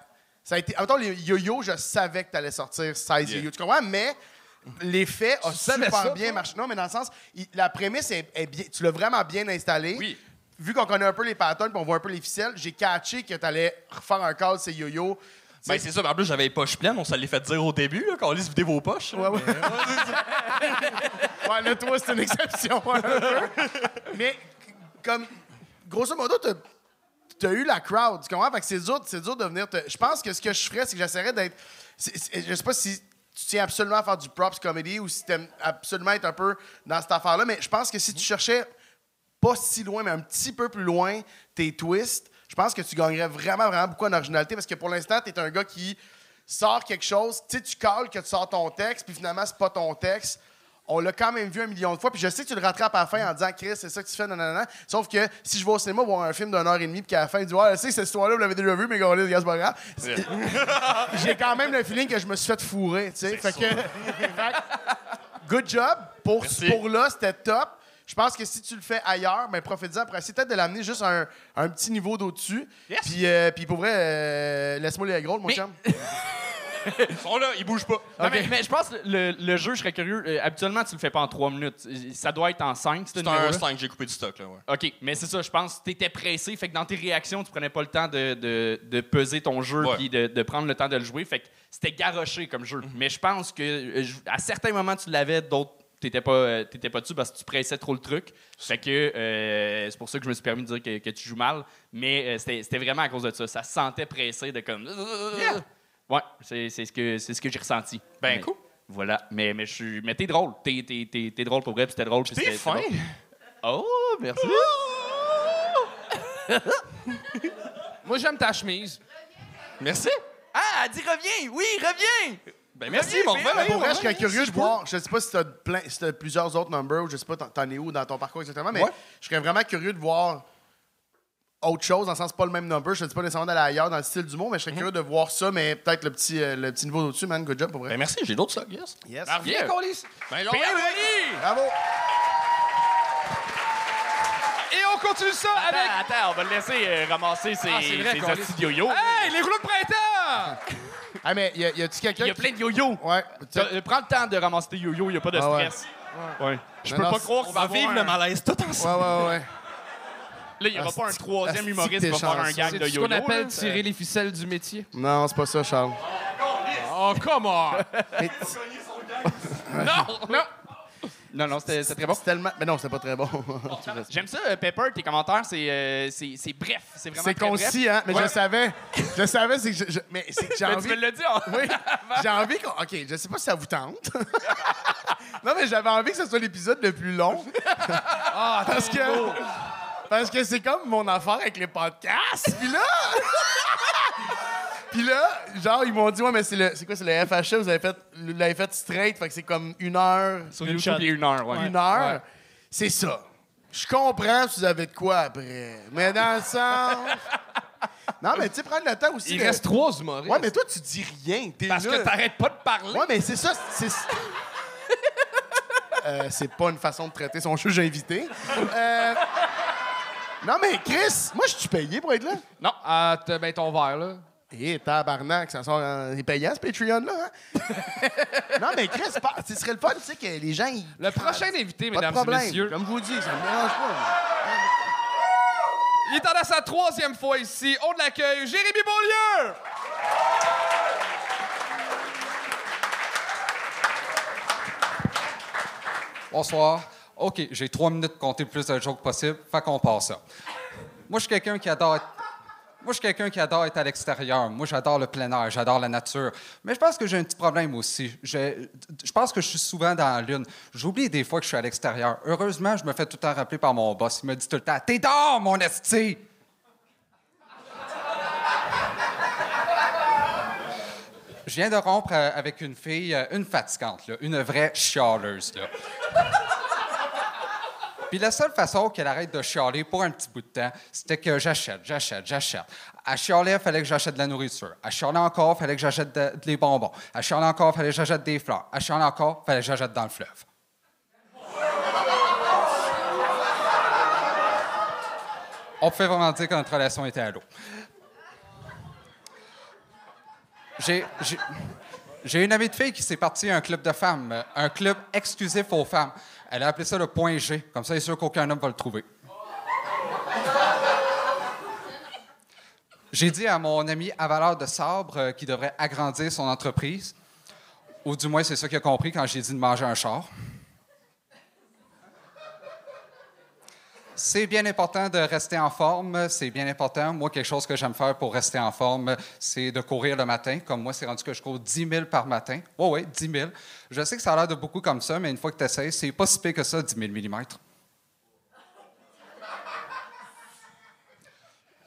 ça a été. En même temps, les yo-yo, je savais que tu allais sortir 16 Yeah. yo-yo. Tu comprends? Mais. L'effet a super ça, bien marché. Non, mais dans le sens, il- la prémisse est, est bien. Tu l'as vraiment bien installé. Oui. Vu qu'on connaît un peu les patterns puis on voit un peu les ficelles, j'ai catché que tu allais refaire un call, c'est yo-yo. Ben, c'est ça. mais En plus, j'avais les poches pleines. On se l'est fait dire au début, là, quand on laisse vider vos poches. Ouais, ouais. ouais, là, toi, c'est une exception. Mais, comme, grosso modo, t'as as eu la crowd, tu comprends? Fait que c'est dur, c'est dur de venir te... Je pense que ce que je ferais, c'est que j'essaierais d'être... Je sais pas si tu tiens absolument à faire du props comedy ou si t'aimes absolument être un peu dans cette affaire-là, mais je pense que si tu cherchais pas si loin, mais un petit peu plus loin tes twists, je pense que tu gagnerais vraiment, vraiment beaucoup en originalité parce que pour l'instant, tu es un gars qui sort quelque chose. Tu sais, tu cales que tu sors ton texte, puis finalement, c'est pas ton texte. On l'a quand même vu un million de fois. Puis je sais que tu le rattrapes à la fin en disant, Chris, c'est ça que tu fais, nanana. Sauf que si je vais au cinéma voir un film d'une heure et demie, puis qu'à la fin, il dit, ouais, que cette histoire-là, vous l'avez déjà vu, mais gars, c'est pas grave. J'ai quand même le feeling que je me suis fait fourrer, tu sais. Fait que. fait que, good job. Pour, pour là, c'était top. Je pense que si tu le fais ailleurs, ben, profite-en pour essayer peut-être de l'amener juste à un, un petit niveau d'au-dessus. Puis, euh, puis pour vrai, euh, laisse-moi les gros, mon Mais- chum. Ils sont là, ils bougent pas. Non, mais, mais je pense que le, le jeu, je serais curieux. euh, habituellement, tu le fais pas en trois minutes. Ça doit être en cinq, ce C'est un numéro-là. 5, j'ai coupé du stock, là, ouais. OK, mais c'est ça, je pense que tu étais pressé, fait que dans tes réactions, tu prenais pas le temps de, de, de peser ton jeu Ouais. puis de, de prendre le temps de le jouer, fait que c'était garoché comme jeu. Mais je pense que euh, à certains moments, tu l'avais, d'autres, t'étais pas, euh, t'étais pas dessus parce que tu pressais trop le truc. Fait que euh, c'est pour ça que je me suis permis de dire que, que tu joues mal, mais euh, c'était, c'était vraiment à cause de ça. Ça se sentait pressé de comme... Ouais, c'est, c'est ce que, c'est ce que j'ai ressenti. Ben, Mais- cool. Voilà, mais, mais, je suis, mais t'es drôle. T'es, t'es, t'es, t'es drôle pour vrai, puis drôle. T'es c'était- fin. drôle. Oh, merci. Moi, j'aime ta chemise. Merci. Ah, elle dit reviens! Oui, reviens! Ben, merci, Reviens, mon frère. Mais pour vrai, je serais curieux si de voir. Je sais pas si tu as, plusieurs autres numbers ou je sais pas, t'en- t'en es où dans ton parcours exactement, mais Ouais. je serais vraiment curieux de voir autre chose, dans le sens pas le même number. Je te dis pas nécessairement d'aller ailleurs dans le style du mot, mais je serais curieux de voir ça, mais peut-être le petit, euh, le petit niveau au-dessus, man. Good job pour vrai. Ben, merci, j'ai d'autres stocks, yes. Yes. Ah, Viens, Colis. Ben, Bravo. Et on continue ça avec. Attends, attends, on va le laisser euh, ramasser ses, Ah, c'est vrai, ses hosties de yo-yo. Hey, les rouleaux de printemps! Ah, mais y, a- y a-tu quelqu'un Il y a plein de yo-yo. Ouais. Tu- Prends le temps de ramasser tes yo-yo, il n'y a pas de Ah ouais. stress. Ouais. Je Non, peux non, pas c'est- croire On qu'on va va vivre le malaise tout Ouais, ensemble. ouais, ouais. Là, il n'y aura Asti- pas un troisième humoriste qui va faire un chanceux? gag C'est de ce yo-yo. qu'on appelle là. tirer les ficelles du métier. Non, c'est pas ça, Charles. Oh, come on! Mais non, non! Non, non, c'était très bon. tellement. Mais non, c'était pas très bon. J'aime ça, euh, Pepper, tes commentaires, c'est euh, c'est- bref. C'est vraiment c'est très concis, bref. hein? Mais je savais. Je savais, c'est que je- je- Mais c'est que j'ai envie. tu me l'as dit. Oui, j'ai envie qu'on. OK, je sais pas si ça vous tente. non, mais j'avais envie que ce soit l'épisode le plus long. Ah, parce que. Parce que c'est comme mon affaire avec les podcasts. Puis là. Puis là, genre, ils m'ont dit, ouais, mais c'est le. C'est quoi, c'est le FHE, vous avez fait, vous l'avez fait straight, fait que c'est comme une heure. Sur YouTube, il y a une heure, ouais. Une heure? C'est ça. Je comprends si vous avez de quoi après. Mais dans le sens. Non, mais tu sais, prendre le temps aussi. Il de- reste trois humoristes. Ouais, mais toi, tu dis rien. T'es Parce là. que t'arrêtes pas de parler. Ouais, mais c'est ça. C'est Euh, c'est pas une façon de traiter son juge invité. Euh, Non, mais Chris, moi, je suis payé pour être là? Non, ah, t'as- ben ton verre, là. Eh, tabarnak, ça sort en... C'est payant, ce Patreon-là. hein? non, mais Chris, pas- ce serait le fun, tu sais, que les gens... Ils... Le prochain invité, Pas de mesdames et problème. messieurs, Comme je vous dis, ça me dérange pas. il est en à sa troisième fois ici. On l'accueille, Jérémy Beaulieu! Bonsoir. OK, j'ai trois minutes pour compter le plus de jokes possible. Fait qu'on passe ça. Moi, je suis quelqu'un qui adore être... Moi, je suis quelqu'un qui adore être à l'extérieur. Moi, j'adore le plein air, j'adore la nature. Mais je pense que j'ai un petit problème aussi. Je, je pense que je suis souvent dans la lune. J'oublie des fois que je suis à l'extérieur. Heureusement, je me fais tout le temps rappeler par mon boss. Il me dit tout le temps T'es dehors, mon esti! Je viens de rompre euh, avec une fille, euh, une fatigante, une vraie chialeuse. Puis la seule façon qu'elle arrête de chialer pour un petit bout de temps, c'était que j'achète, j'achète, j'achète. Elle chialait, il fallait que j'achète de la nourriture. Elle chialait encore, il fallait que j'achète de- des bonbons. Elle chialait encore, il fallait que j'achète des fleurs. Elle chialait encore, il fallait que j'achète dans le fleuve. On pouvait vraiment dire que notre relation était à l'eau. J'ai, j'ai, une amie de fille qui s'est partie à un club de femmes, un club exclusif aux femmes. Elle a appelé ça le point G. Comme ça, elle est sûr qu'aucun homme va le trouver. J'ai dit à mon ami à valeur de sabre euh, qu'il devrait agrandir son entreprise. Ou du moins, c'est ça qu'il a compris quand j'ai dit de manger un char. C'est bien important de rester en forme. C'est bien important. Moi, quelque chose que j'aime faire pour rester en forme, c'est de courir le matin. Comme moi, c'est rendu que je cours 10 000 par matin. Oui, oui, 10 000. Je sais que ça a l'air de beaucoup comme ça, mais une fois que tu essaies, c'est pas si pire que ça, 10 000 millimètres.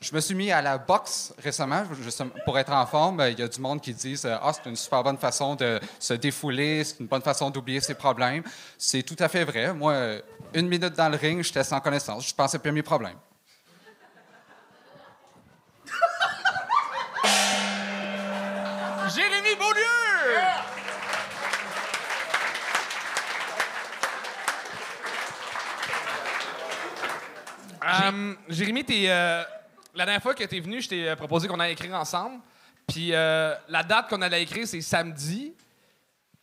Je me suis mis à la boxe récemment, pour être en forme. Il y a du monde qui disent Ah, c'est une super bonne façon de se défouler, c'est une bonne façon d'oublier ses problèmes. C'est tout à fait vrai. Moi, euh, une minute dans le ring, j'étais sans connaissance. Je pensais plus à mes problèmes. Jérémy Beaulieu! Euh, Jérémy, t'es, euh, la dernière fois que tu es venu, je t'ai euh, proposé qu'on allait écrire ensemble. Puis euh, la date qu'on allait écrire, c'est samedi.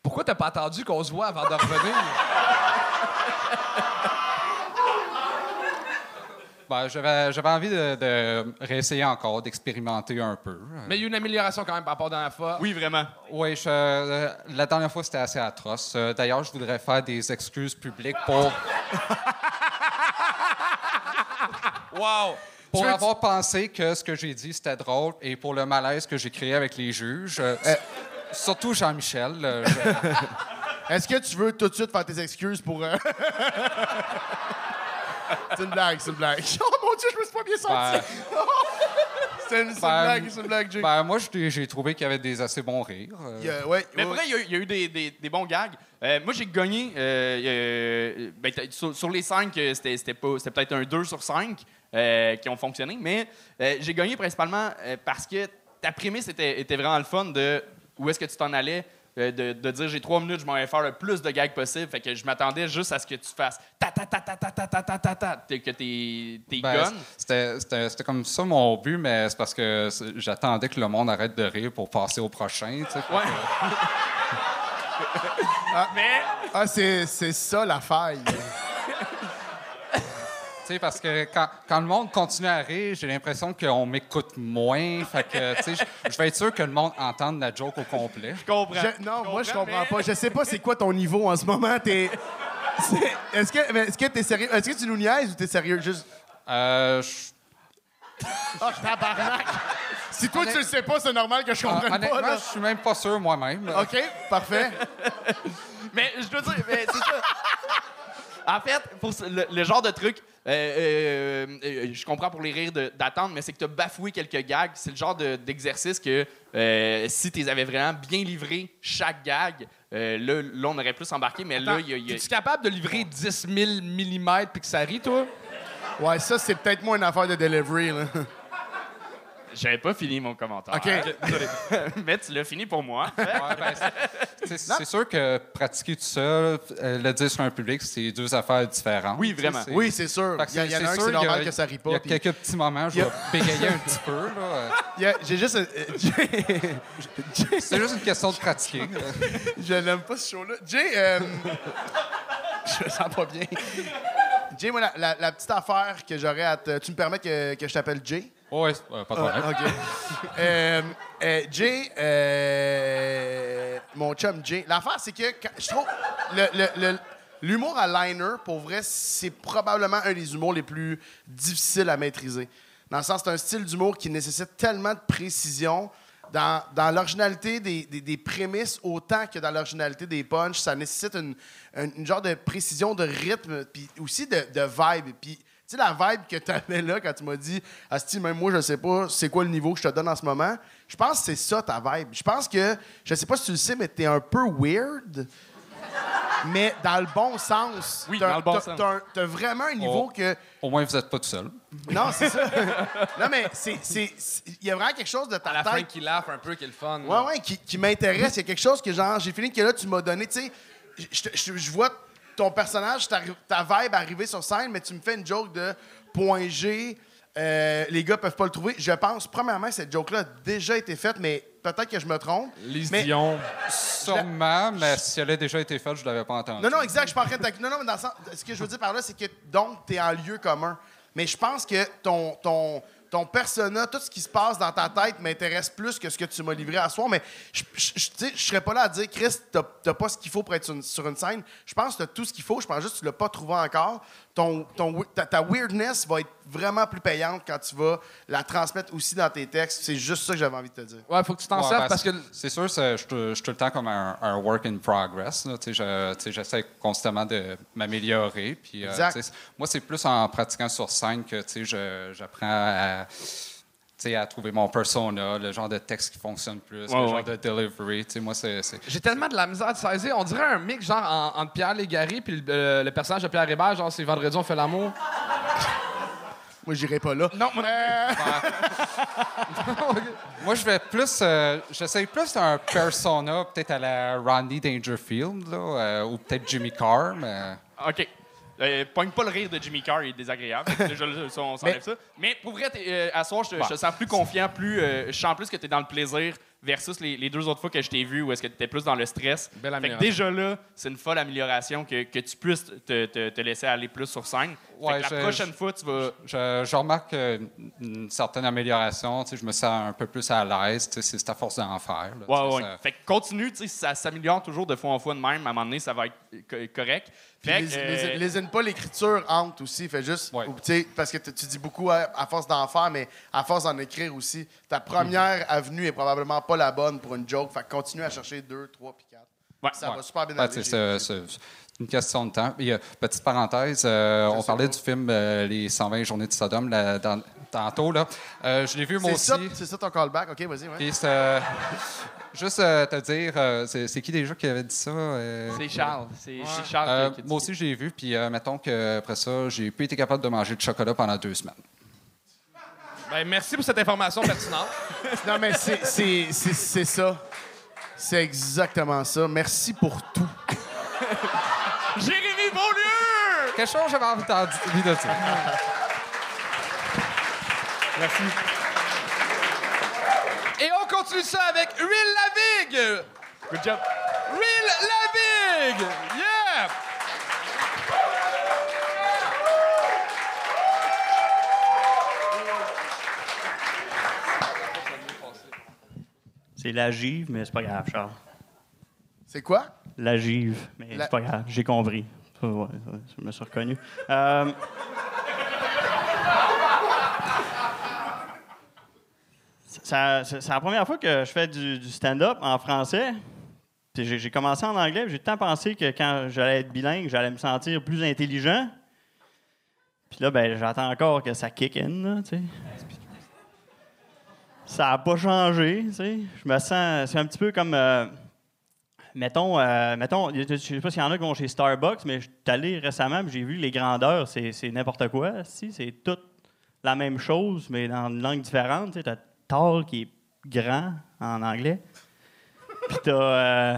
Pourquoi t'as pas attendu qu'on se voit avant de revenir? Ben, j'avais, j'avais envie de, de réessayer encore, d'expérimenter un peu. Mais il y a eu une amélioration quand même par rapport à la dernière fois. Oui, vraiment. Oui, je- euh, la dernière fois, c'était assez atroce. Euh, d'ailleurs, je voudrais faire des excuses publiques pour, Wow! Pour avoir pensé que ce que j'ai dit, c'était drôle et pour le malaise que j'ai créé avec les juges. Euh, Surtout Jean-Michel. euh, je- Est-ce que tu veux tout de suite faire tes excuses pour. euh, c'est une blague, c'est une blague. Oh mon Dieu, je me suis pas bien senti. Ben, c'est une, ben, blague, c'est une blague, Jay. ben, moi, j'ai trouvé qu'il y avait des assez bons rires. euh. Ouais, Mais vrai, il y a eu- il y, a eu des, des- des bons gags. Euh, moi, j'ai gagné. euh, euh, ben, sur, sur les cinq, c'était c'était pas- c'était peut-être un 2 sur 5 qui ont fonctionné. Mais euh, j'ai gagné principalement euh, parce que ta prémisse était, était vraiment le fun de où est-ce que tu t'en allais. euh, de, de dire j'ai trois minutes, je m'en vais faire le plus de gags possible. Fait que je m'attendais juste à ce que tu fasses ta ta ta ta ta ta ta ta ta ta que t'es t'es Ben, gun. C'était c'était- c'était comme ça mon but, mais c'est parce que j'attendais que le monde arrête de rire pour passer au prochain. tu sais. Fait que- Mais Ah, c'est, c'est ça la faille. Parce que quand, quand le monde continue à rire, j'ai l'impression qu'on m'écoute moins. Fait que, tu sais, je- je vais être sûr que le monde entende la joke au complet. je comprends. Je- non, moi, je comprends mais- pas. Je sais pas c'est quoi ton niveau en ce moment. T'es. Est-ce que, est-ce que t'es sérieux? Est-ce que tu nous niaises ou t'es sérieux? Juste. Euh, je- Ah, tabarnak! Si toi, tu le sais pas, c'est normal que je comprenne pas, honnêtement, là. je suis même pas sûr moi-même. OK, parfait. Mais je dois dire, mais c'est ça. En fait, pour le, le genre de truc, euh, euh, euh, je comprends pour les rires d'attendre, mais c'est que tu as bafoué quelques gags. C'est le genre de- d'exercice que si tu les avais vraiment bien livré chaque gag, là, là, on aurait plus embarqué, mais là, il y a. il y a- Es-tu capable de livrer 10 000 mm puis que ça rit, toi? Ouais, ça, c'est peut-être moins une affaire de delivery, là. J'avais pas fini mon commentaire. OK. Désolé. mais tu l'as fini pour moi. Ouais, ben, c'est- c'est c'est sûr que pratiquer tout seul, euh, le dire sur un public, c'est deux affaires différentes. Oui, tu sais, vraiment. c'est- Oui, c'est sûr. Fait que Il y, a- il y en c'est a un que sûr, c'est il y a- normal que ça rit pas. Il y a puis- quelques petits moments, je vais bégayer un petit peu. là. il y a- J'ai juste. euh, Jay- C'est juste une question de pratiquer. Je l'aime pas ce show-là. Jay, euh, je me sens pas bien. Jay, moi, la, la- la petite affaire que j'aurais à te. Tu me permets que, que je t'appelle Jay? Oui, pas de problème. Ah. Euh, euh, Jay, euh, mon chum Jay. L'affaire, c'est que je trouve. L'humour à liner, pour vrai, c'est probablement un des humours les plus difficiles à maîtriser. Dans le sens, c'est un style d'humour qui nécessite tellement de précision dans, l'originalité des, prémices autant que dans l'originalité des punchs. Ça nécessite une, genre de précision de rythme, puis aussi de, de vibe. Sais, la vibe que tu avais là quand tu m'as dit, Asti, même moi, je sais pas c'est quoi le niveau que je te donne en ce moment. Je pense que c'est ça ta vibe. Je pense que, je sais pas si tu le sais, mais tu es un peu weird. Mais dans le bon sens. Oui, T'as- dans le bon t'as- sens. T'as vraiment un niveau Oh. que. Au moins, vous n'êtes pas tout seul. Non, c'est ça. non, mais c'est. c'est- c'est- Il y a vraiment quelque chose de ta À la tête fin, qui laffe un peu, qui est le fun. Ouais, ouais, qui, qui m'intéresse. Il y a quelque chose que, genre, j'ai fini que là, tu m'as donné, tu sais, je vois ton personnage, ta, ta vibe arriver sur scène, mais tu me fais une joke de point G. euh, les gars peuvent pas le trouver. Je pense, premièrement, que cette joke-là a déjà été faite, mais peut-être que je me trompe. Lise Mais- Dion. Sûrement, mais si elle a déjà été faite, je ne l'avais pas entendu. Non, non, exact. Je suis pas en train de Non, non, mais dans le sens. Ce que je veux dire par là, c'est que donc, tu es en lieu commun. Mais je pense que ton, ton, ton persona, tout ce qui se passe dans ta tête m'intéresse plus que ce que tu m'as livré à soir. Mais je tu je serais pas là à dire, Chris, t'as t'as pas ce qu'il faut pour être sur une, sur une scène. Je pense que tu as tout ce qu'il faut. Je pense juste que tu l'as pas trouvé encore. Ton, ton, ta, ta weirdness va être vraiment plus payante quand tu vas la transmettre aussi dans tes textes. C'est juste ça que j'avais envie de te dire. Ouais, faut que tu t'en Ouais, serves ben, parce que. c'est sûr, c'est- je suis tout- le temps comme un, un work in progress. là, tu sais, je- tu sais, J'essaie constamment de m'améliorer. puis, euh, moi, c'est plus en pratiquant sur scène que tu sais, je- j'apprends à, à trouver mon persona, le genre de texte qui fonctionne plus, Ouais, le ouais. genre de delivery. Moi, c'est. c'est- J'ai tellement de la misère à te saisir. On dirait un mix genre en- entre Pierre Légaré puis le, euh, le personnage de Pierre Hébert, genre c'est vendredi on fait l'amour. Moi, j'irai pas là. Non, moi, Moi, je vais plus. euh, J'essaye plus un persona, peut-être à la Rodney Dangerfield, là, euh, ou peut-être Jimmy Carr, mais. OK. Euh, pogne pas le rire de Jimmy Carr, il est désagréable. Déjà, ça, on s'enlève ça. Mais pour vrai, euh, à soir, je te, je te sens plus confiant, plus, euh, je sens plus que tu es dans le plaisir versus les, les deux autres fois que je t'ai vu où est-ce que tu étais plus dans le stress. Belle Fait que amélioration. déjà là, c'est une folle amélioration que, que tu puisses te, te- te laisser aller plus sur scène. Fait Ouais, que la prochaine fois, tu vas... Je, je remarque euh, une certaine amélioration. tu sais, Je me sens un peu plus à l'aise. tu sais, C'est c'est à force d'en faire. là, tu Ouais, sais, ouais. ça- Fait que continue, tu sais, si ça s'améliore toujours de fois en fois de même, à un moment donné, ça va être co- correct. Fait les, euh, lésine pas l'écriture hante aussi. Fait juste, Ouais. ou, tu sais, parce que tu dis beaucoup à, à force d'en faire, mais à force d'en écrire aussi. Ta première avenue est probablement pas la bonne pour une joke. Fait que continue à chercher deux, trois, puis quatre. Ouais. Ça Ouais. va super bien aller. c'est une question de temps. Et, euh, petite parenthèse, euh, on parlait du film euh, Les 120 journées de Sodome là, dans- tantôt. Là. Euh, je l'ai vu moi C'est aussi. ça, c'est ça ton callback? OK, vas-y. Ouais. Juste euh, te dire, euh, c'est c'est qui déjà qui avait dit ça? euh? C'est Charles. C'est c'est Charles Euh, qui- qui dit moi aussi, je l'ai vu. Puis, euh, mettons qu'après ça, j'ai plus été capable de manger de chocolat pendant deux semaines. ben, merci pour cette information pertinente. Non, mais c'est- c'est c'est- c'est ça. C'est exactement ça. Merci pour tout. Jérémy Beaulieu! Quelque chose, j'avais envie d'en dire de ça. Merci. Et on continue ça avec Will Lavig. Good job. Will Lavig! Yeah! C'est la give, mais c'est pas grave, Charles. C'est quoi? La give, mais La- c'est pas grave, j'ai compris. Ça, ouais, ouais, je me suis reconnu. Euh, ça- c'est la première fois que je fais du, du stand-up en français. J'ai commencé en anglais, j'ai temps pensé que quand j'allais être bilingue, j'allais me sentir plus intelligent. Puis là, ben, j'attends encore que ça kick in, sais. Ça n'a pas changé, sais. Je me sens... C'est un petit peu comme... euh, mettons, euh, mettons, je sais pas s'il y en a qui vont chez Starbucks, mais je suis allé récemment, j'ai vu les grandeurs, c'est n'importe quoi. C'est tout la même chose, mais dans une langue différente. Tu as qui est grand en anglais. Puis t'as euh,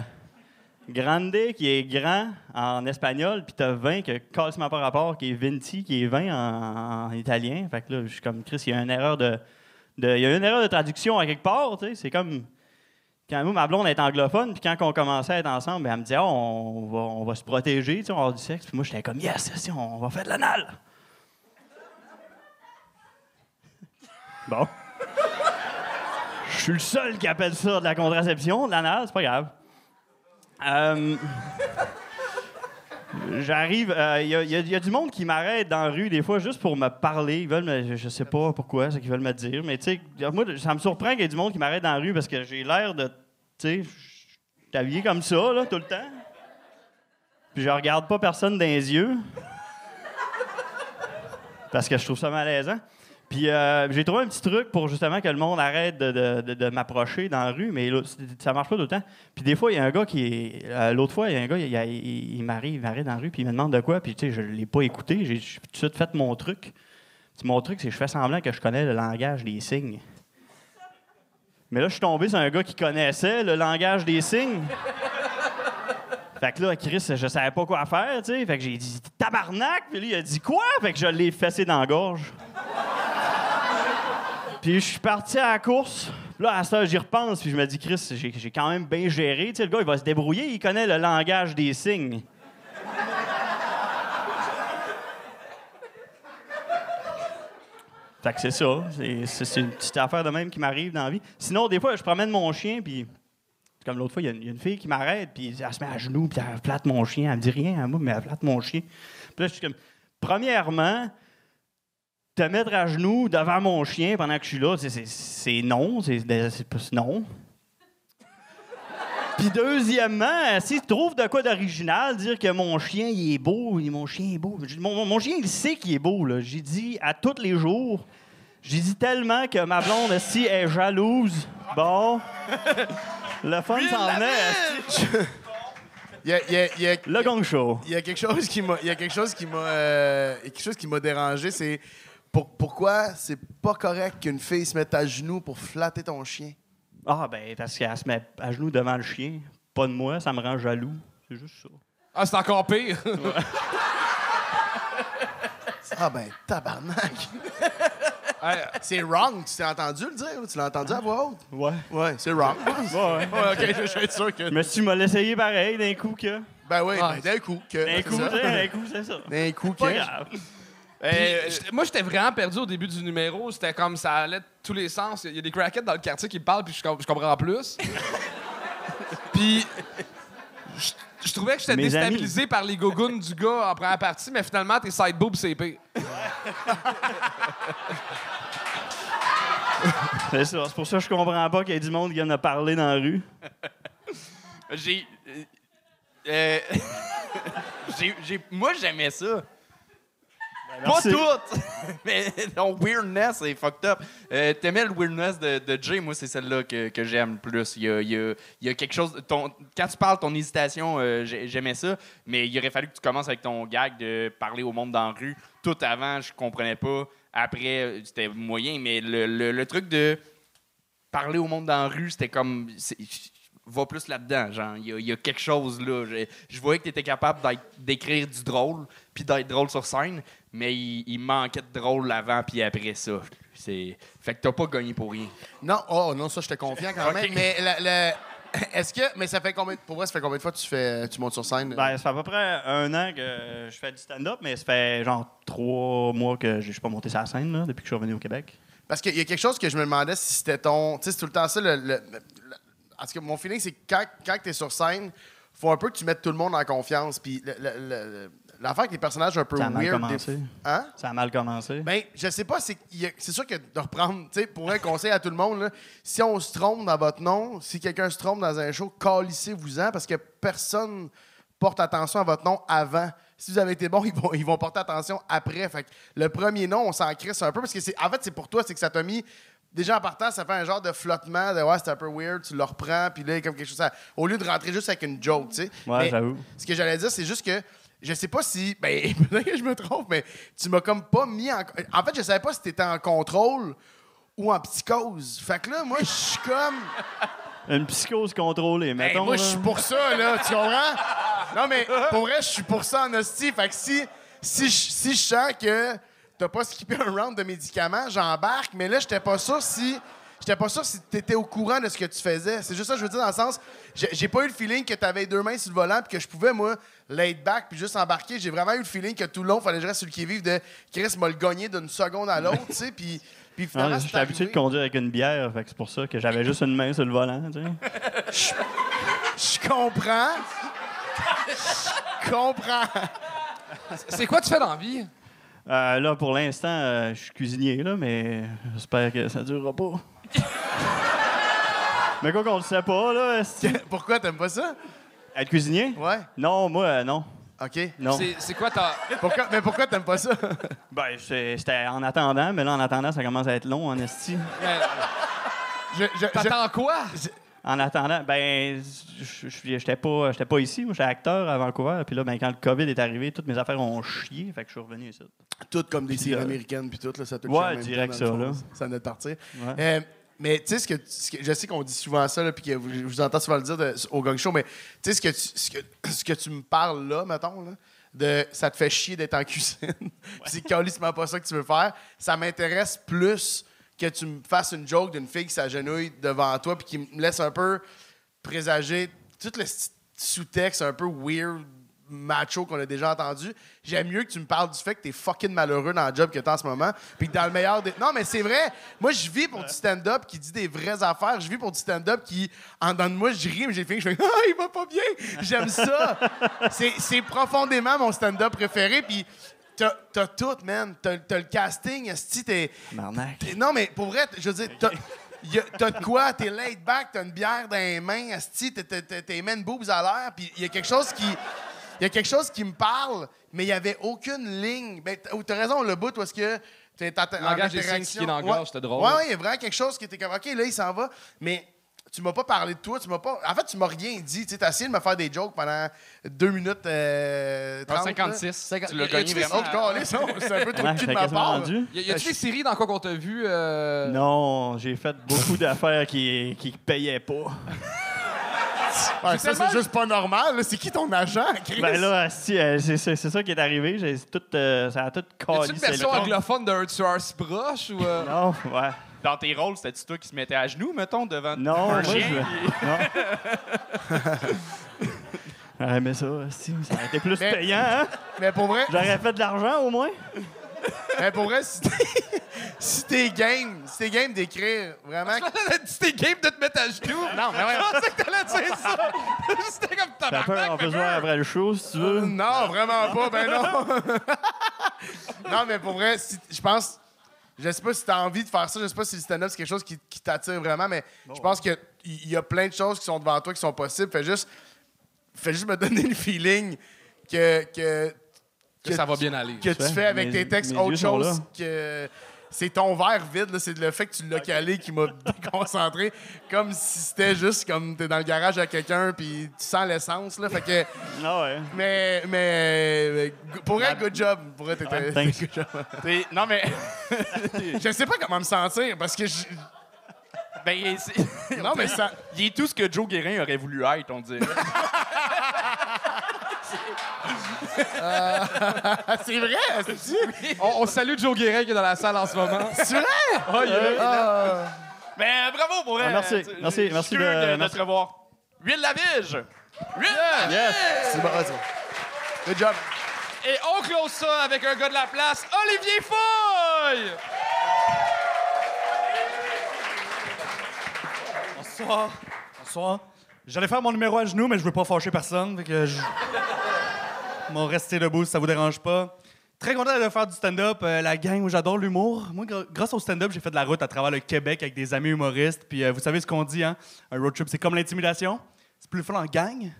grande qui est grand en espagnol, puis t'as 20 qui a quasiment pas rapport, qui est venti, qui est 20 en, en italien. Fait que là, je suis comme Chris, il y a une erreur de, il y a une erreur de traduction à quelque part. C'est comme quand moi, ma blonde est anglophone, puis quand on commençait à être ensemble, elle me disait, Ah, on, va, on va se protéger, tu sais, on va avoir du sexe. Puis moi, j'étais comme, yes, si, on va faire de l'anal. Bon. Je suis le seul qui appelle ça de la contraception, de l'anal, c'est pas grave. Euh, J'arrive, il y, a- y a- du monde qui m'arrête dans la rue des fois juste pour me parler. Ils veulent me, je, sais pas pourquoi, c'est qu'ils veulent me dire, mais tu sais, moi, ça me surprend qu'il y ait du monde qui m'arrête dans la rue parce que j'ai l'air de, tu sais, comme ça, tout le temps. Puis je regarde pas personne dans les yeux. Parce que je trouve ça malaisant. Puis euh, j'ai trouvé un petit truc pour justement que le monde arrête de, m'approcher dans la rue, mais là, ça marche pas tout le temps. Puis des fois, il y a un gars qui euh, L'autre fois, il y a un gars, il, il- il m'arrive, dans la rue, puis il me demande de quoi, puis tu sais, je l'ai pas écouté. J'ai tout de suite fait mon truc. Mon truc, c'est que je fais semblant que je connais le langage des signes. Mais là, je suis tombé sur un gars qui connaissait le langage des signes. Fait que là, Chris, je savais pas quoi faire, tu sais. Fait que j'ai dit tabarnak, puis lui, il a dit quoi? Fait que je l'ai fessé dans la gorge. Puis je suis parti à la course. Là, à ça, j'y repense, puis je me dis, Chris, j'ai quand même bien géré. Tu sais, le gars, il va se débrouiller, il connaît le langage des signes. Fait que c'est ça. C'est- une petite affaire de même qui m'arrive dans la vie. Sinon, des fois, je promène mon chien, puis comme l'autre fois, il y y, a une fille qui m'arrête, puis elle se met à genoux, puis elle flatte mon chien. Elle me dit rien à moi, mais elle flatte mon chien. Puis là, je suis comme, premièrement, te mettre à genoux devant mon chien pendant que je suis là, c'est- c'est c'est non. C'est c'est non. Puis deuxièmement, si tu trouves de quoi d'original, dire que mon chien, il est beau, mon chien est beau. Mon, mon chien, il sait qu'il est beau. là. J'ai dit à tous les jours, J'ai dit tellement que ma blonde, si est jalouse. Bon. Le fun s'en venait. esti. Il y a, il y a- il y a- Le gong show. il y a quelque chose qui m'a, il y a quelque chose qui m'a, euh, il y a quelque chose qui m'a dérangé, c'est pour- pourquoi c'est pas correct qu'une fille se mette à genoux pour flatter ton chien? Ah, ben, parce qu'elle se met à genoux devant le chien. Pas de moi, ça me rend jaloux. C'est juste ça. Ah, c'est encore pire. Ah ben tabarnak. C'est wrong. Tu t'es entendu le dire? ou Tu l'as entendu à voix haute? Ouais. Ouais, c'est wrong. Ouais, Ouais, ok, je suis sûr que. Je me suis dit, m'a l'essayer pareil d'un coup que. Ben oui, Ah. ben, d'un coup. Que, D'un coup, tu d'un coup, c'est ça. D'un coup, que. Pas grave. Puis, j'étais- moi, j'étais vraiment perdu au début du numéro. C'était comme ça allait de tous les sens. Il y a des crackheads dans le quartier qui me parlent, puis je, com- je comprends plus. puis, je, je trouvais que j'étais Mes déstabilisé par les gougounes du gars en première partie, mais finalement, tes side boobs, c'est pire. C'est ça. C'est pour ça que je comprends pas qu'il y ait du monde qui vient de parler dans la rue. J'ai. euh, euh, j'ai- j'ai- moi, j'aimais ça. Pas merci. tout! Mais ton weirdness est fucked up. Euh, T'aimais le weirdness de, de Jay, moi, c'est celle-là que, que j'aime le plus. Il y a, il y a- il y a quelque chose. Ton, quand tu parles, ton hésitation, euh, j'ai- j'aimais ça, mais il aurait fallu que tu commences avec ton gag de parler au monde dans la rue. Tout avant, je comprenais pas. Après, c'était moyen, mais le, le- le truc de parler au monde dans la rue, c'était comme. Va plus là-dedans, genre. Il y, a- il y a quelque chose là. Je, je voyais que tu étais capable d'écrire du drôle, puis d'être drôle sur scène, mais il, il manquait de drôle avant puis après ça. C'est... Fait que t'as pas gagné pour rien. Non, oh non, ça, j'étais confiant quand même. Mais la- la- est-ce que. Mais ça fait combien. Pour vrai, ça fait combien de fois que tu, fais, tu montes sur scène? Ben, ça fait à peu près un an que je fais du stand-up, mais ça fait genre trois mois que je suis pas monté sur la scène là, depuis que je suis revenu au Québec. Parce qu'il y a quelque chose que je me demandais si c'était ton. Tu sais, c'est tout le temps ça. Le- en tout cas, mon feeling, c'est que quand, quand tu es sur scène, faut un peu que tu mettes tout le monde en confiance. Puis le- le- le- l'affaire avec les personnages un peu Ça a mal weird. commencé. Hein? Ça a mal commencé. Ben, je sais pas, c'est il y a- c'est sûr que de reprendre, tu sais, pour un conseil à tout le monde, là, si on se trompe dans votre nom, si quelqu'un se trompe dans un show, calissez-vous-en parce que personne porte attention à votre nom avant. Si vous avez été bon, ils vont, ils vont porter attention après. Fait que le premier nom, on s'en crisse un peu parce que c'est en fait, c'est pour toi, c'est que ça t'a mis. Déjà en partant, ça fait un genre de flottement de ouais, c'est un peu weird, tu le reprends, puis là, comme quelque chose. à- au lieu de rentrer juste avec une joke, tu sais. Ouais, j'avoue. Ce que j'allais dire, c'est juste que je sais pas si. Ben, peut-être que je me trompe, mais tu m'as comme pas mis en. En fait, je savais pas si t'étais en contrôle ou en psychose. Fait que là, moi, je suis comme. Une psychose contrôlée, Hey, mettons. moi, je suis pour ça, là, tu comprends? Non, mais pour vrai, je suis pour ça en hostie. Fait que si, si, si je sens que t'as pas skippé un round de médicaments, j'embarque, mais là, j'étais pas sûr si. J'étais pas sûr si t'étais au courant de ce que tu faisais. C'est juste ça que je veux dire dans le sens. J'ai pas eu le feeling que t'avais deux mains sur le volant puis que je pouvais, moi, laid back puis juste embarquer. J'ai vraiment eu le feeling que tout le long, fallait que je reste sur le qui-vive de Chris m'a le gagné d'une seconde à l'autre, tu sais. Puis, puis Non, finalement, suis habitué de conduire avec une bière, fait que c'est pour ça que j'avais juste une main sur le volant. Tu sais. Je comprends. Je comprends. C'est quoi tu fais dans la vie? Euh, là, pour l'instant, euh, je suis cuisinier, là, mais j'espère que ça durera pas. mais quoi qu'on le sait pas, là. Pourquoi t'aimes pas ça? Être cuisinier? Ouais. Non, moi, euh, non. OK. Non. C'est- quoi ta. Pourquoi, mais pourquoi t'aimes pas ça? Ben, c'est- c'était en attendant, mais là, en attendant, ça commence à être long en esti. Je, je- T'attends quoi? En attendant, ben, j'étais pas, j'étais pas ici. Moi, j'étais acteur à Vancouver. Puis là, ben, quand le COVID est arrivé, toutes mes affaires ont chié. Fait que je suis revenu ici. je- tout comme des séries Euh, américaines puis tout, là, ça te Ouais, direct ça, là. Ça venait de partir. Ouais. Euh, mais tu sais, ce que, ce que- je sais qu'on dit souvent ça, puis que je vous entends souvent le dire de- au gang show, mais tu sais, ce que, tu, ce, que, ce que tu me parles là, mettons, là, de ça te fait chier d'être en cuisine, puis c'est calissement pas ça que tu veux faire, ça m'intéresse plus que tu me fasses une joke d'une fille qui s'agenouille devant toi, puis qui me laisse un peu présager tout le sous-texte un peu weird, macho qu'on a déjà entendu. J'aime mieux que tu me parles du fait que t'es fucking malheureux dans le job que t'as en ce moment. Puis que dans le meilleur des. Non, mais c'est vrai. Moi, je vis pour du stand-up qui dit des vraies affaires. Je vis pour du stand-up qui, en dedans de moi, je ris, mais j'ai fait je fais Ah, il va pas bien. J'aime ça. c'est profondément mon stand-up préféré. Puis t'as, t'as tout, man. T'as, t'as le casting. esti, t'es. T'es- Non, mais pour vrai, je veux dire, t'as, y a- t'as de quoi? T'es laid back, t'as une bière dans les mains, asti, t'es- t'es- t'es t'es main boobs à l'air, puis il y a quelque chose qui... Il y a quelque chose qui me parle, mais il n'y avait aucune ligne. Ben, t'as t'as raison, le bout où est-ce que t'es en- en Langage des signes qui est dans la gorge, Ouais. c'était drôle. Ouais, ouais, il y a vraiment quelque chose qui était comme, OK, là, il s'en va, mais tu m'as pas parlé de toi, tu m'as pas... En fait, tu m'as rien dit, tu sais, t'as essayé de me faire des jokes pendant deux minutes euh, 30, 56. là. Cinquante- Tu l'as gagné vraiment. Oh, c'est un peu trop Ouais, de cul de ma part. rendu. Y, a-tu des séries dans quoi qu'on t'a vu? euh, Non, j'ai fait beaucoup d'affaires qui, qui payaient pas. Ouais, ça, c'est juste pas normal. C'est qui ton agent, Chris? Ben là, si, euh, c'est c'est- c'est ça qui est arrivé. J'ai tout, euh, ça a tout Y collé. a-tu une version anglophone d'un tueur si proche? Ou, euh? Non, ouais. Dans tes rôles, c'était-tu toi qui se mettais à genoux, mettons, devant Non, un moi, chien? je- non. J'aurais aimé ça, si, ça aurait été plus Mais- payant, hein? Mais pour vrai, J'aurais fait de l'argent au moins. mais pour vrai si t'es si t'es game, si t'es game d'écrire, vraiment... C'était game de te mettre à genoux? Non, mais ouais. Je pensais que t'allais dire ça! C'était comme Ça peut, tabarnak! on peut se voir après le show, si tu veux. Non, vraiment pas, ben non. non, mais pour vrai, si- je pense... Je sais pas si t'as envie de faire ça, je sais pas si le stand-up, c'est quelque chose qui, qui t'attire vraiment, mais je pense qu'il y a plein de choses qui sont devant toi qui sont possibles. Fais juste, fais juste me donner le feeling que... que Que ça va bien aller. que tu fais avec Mes- tes textes autre chose que c'est ton verre vide c'est le fait que tu l'as calé qui m'a déconcentré comme si c'était juste comme t'es dans le garage à quelqu'un puis tu sens l'essence là fait que Ah ouais. mais mais mais, pour vrai good job pour vrai t'étais thanks. good job. Non, mais. je sais pas comment me sentir parce que je- Ben, non mais ça il est tout ce que Joe Guérin aurait voulu être, on dirait. c'est vrai c'est On, on salue Joe Guérin qui est dans la salle en ce moment. c'est vrai? Ah, il est là. Mais Ben, bravo pour Ah, elle. merci, Tu- merci, suis merci curieux de- de, merci. te revoir. Huile Lavige! Huile Yes! c'est bon ça good job Et on close ça avec un gars de la place, Olivier Foy! Bonsoir. Bonsoir. J'allais faire mon numéro à genoux, mais je veux pas fâcher personne. Fait que je. M'en rester debout si ça vous dérange pas. Très content de faire du stand-up. Euh, la gang, moi, j'adore l'humour. Moi, gr- grâce au stand-up, j'ai fait de la route à travers le Québec avec des amis humoristes. Puis euh, vous savez ce qu'on dit, hein? Un road trip, c'est comme l'intimidation. C'est plus fun en gang.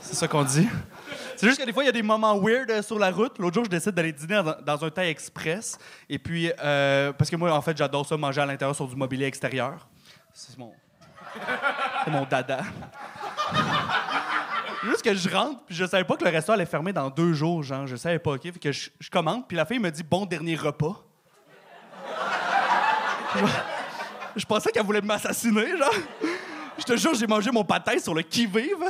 C'est ça qu'on dit. C'est juste que des fois, il y a des moments weird euh, sur la route. L'autre jour, je décide d'aller dîner dans, un taille express. Et puis, parce que moi, en fait, j'adore ça, manger à l'intérieur sur du mobilier extérieur. C'est mon. C'est mon dada. Juste que je rentre, puis je savais pas que le restaurant allait fermer dans deux jours, genre. Je savais pas, OK? Fait que je, commande, puis la fille me dit « Bon dernier repas ». Je pensais qu'elle voulait m'assassiner, genre. Je te jure, j'ai mangé mon pâté sur le qui-vive.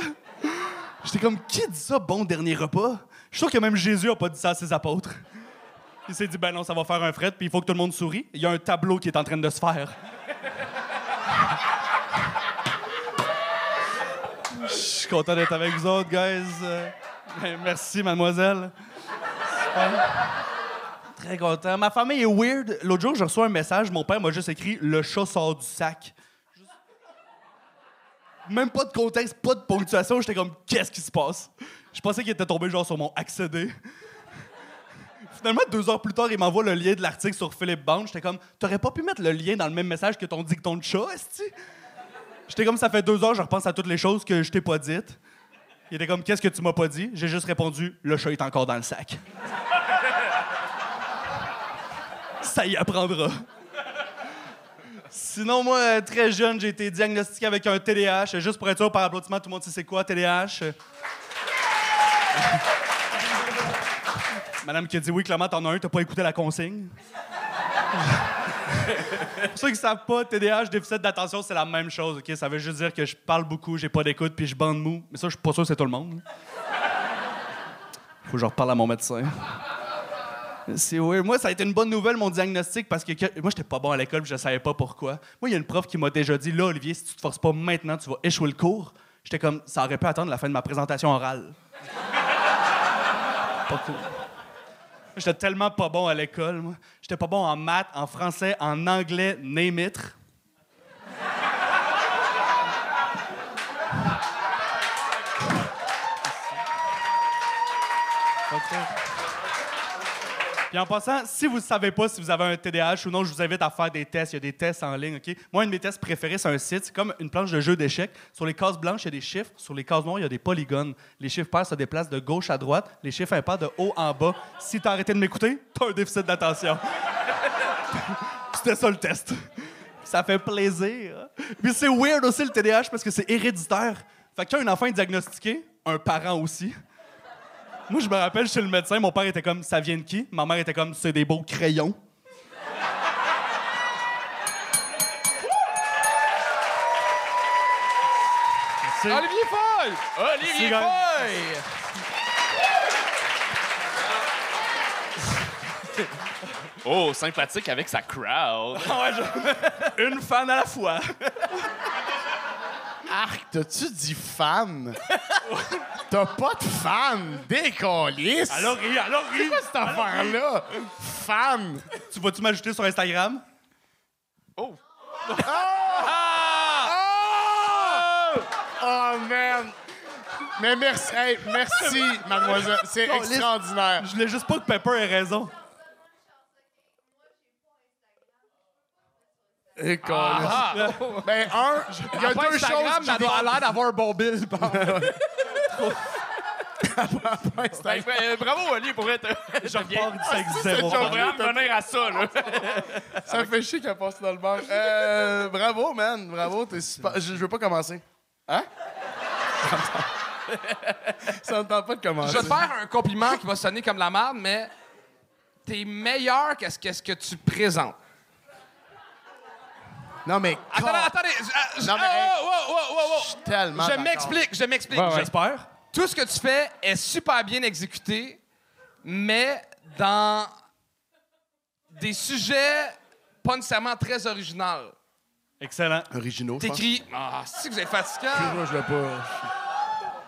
J'étais comme, qui dit ça, bon dernier repas? Je suis sûr que même Jésus a pas dit ça à ses apôtres. Il s'est dit, ben non, ça va faire un fret, puis il faut que tout le monde sourie. Il y a un tableau qui est en train de se faire. Je suis content d'être avec vous autres, guys. Euh, ben, merci, mademoiselle. Très content. Ma famille est weird. L'autre jour, je reçois un message. Mon père m'a juste écrit Le chat sort du sac. Même pas de contexte, pas de ponctuation. J'étais comme Qu'est-ce qui se passe? Je pensais qu'il était tombé genre sur mon accédé. Finalement, deux heures plus tard, il m'envoie le lien de l'article sur Philippe Bond. J'étais comme T'aurais pas pu mettre le lien dans le même message que ton dicton de chat, esti? J'étais comme ça fait deux heures, je repense à toutes les choses que je t'ai pas dites. Il était comme Qu'est-ce que tu m'as pas dit? J'ai juste répondu Le chat est encore dans le sac. ça y apprendra. Sinon, moi, très jeune, j'ai été diagnostiqué avec un TDAH. Juste pour être sûr, par applaudissement, tout le monde sait c'est quoi, TDAH? Madame qui a dit oui, clairement, t'en as un, t'as pas écouté la consigne. Pour ceux qui savent pas, TDAH, déficit d'attention, c'est la même chose, OK? Ça veut juste dire que je parle beaucoup, j'ai pas d'écoute, puis je bande mou. Mais ça, je suis pas sûr que c'est tout le monde. Faut que je reparle à mon médecin. C'est weird. Moi, ça a été une bonne nouvelle, mon diagnostic, parce que, moi, j'étais pas bon à l'école, je savais pas pourquoi. Moi, il y a une prof qui m'a déjà dit, là, Olivier, si tu te forces pas maintenant, tu vas échouer le cours. J'étais comme, ça aurait pu attendre la fin de ma présentation orale. pas cool. J'étais tellement pas bon à l'école, moi. J'étais pas bon en maths, en français, en anglais, name it. Puis en passant, si vous ne savez pas si vous avez un TDAH ou non, je vous invite à faire des tests. Il y a des tests en ligne, OK? Moi, un de mes tests préférés, c'est un site. C'est comme une planche de jeu d'échecs. Sur les cases blanches, il y a des chiffres. Sur les cases noires, il y a des polygones. Les chiffres pairs se déplacent de gauche à droite. Les chiffres impairs de haut en bas. Si tu as arrêté de m'écouter, tu as un déficit d'attention. C'était ça le test. Ça fait plaisir. Puis c'est weird aussi le TDAH parce que c'est héréditaire. Fait que quand un enfant est diagnostiqué, un parent aussi. Moi, je me rappelle chez le médecin, mon père était comme Ça vient de qui? Ma mère était comme C'est des beaux crayons. Olivier Foy! Olivier Foy! Oh, sympathique avec sa crowd. Une fan à la fois. Arc, t'as-tu dit fan? T'as pas de fan? Décalisse! Alors, alors. C'est quoi cette affaire-là? Fan! Tu vas-tu m'ajouter sur Instagram? Oh! Oh, man! Mais merci, hey, merci, mademoiselle. C'est Oh, extraordinaire. Je voulais juste pas que Pepper ait raison. Écalisse. Ah! Ben, un, il y a deux Instagram, choses. mais elle doit- l'air d'avoir un bon bill. Ben, ben, bravo, Oli, pour être. Je repars du ça existait c'est pas. John On va vraiment venir à ça, là. Ça fait chier qu'elle passe dans le bar. Euh, bravo, man. Bravo, t'es super. Je, je veux pas commencer. Hein? Ça me tente pas de commencer. Je vais te faire un compliment qui va sonner comme la merde, mais t'es meilleur que ce que, ce que tu présentes. Non, mais. Attendez, attendez. je- je- Non, mais, hey, oh, oh, oh, oh, oh. Je suis tellement. Je m'explique, je m'explique. Ouais, ouais. J'espère. Tout ce que tu fais est super bien exécuté, mais dans des sujets pas nécessairement très originaux. Excellent. Originaux. T'écris. Ah, si vous êtes fatigant. Moi, je l'ai pas.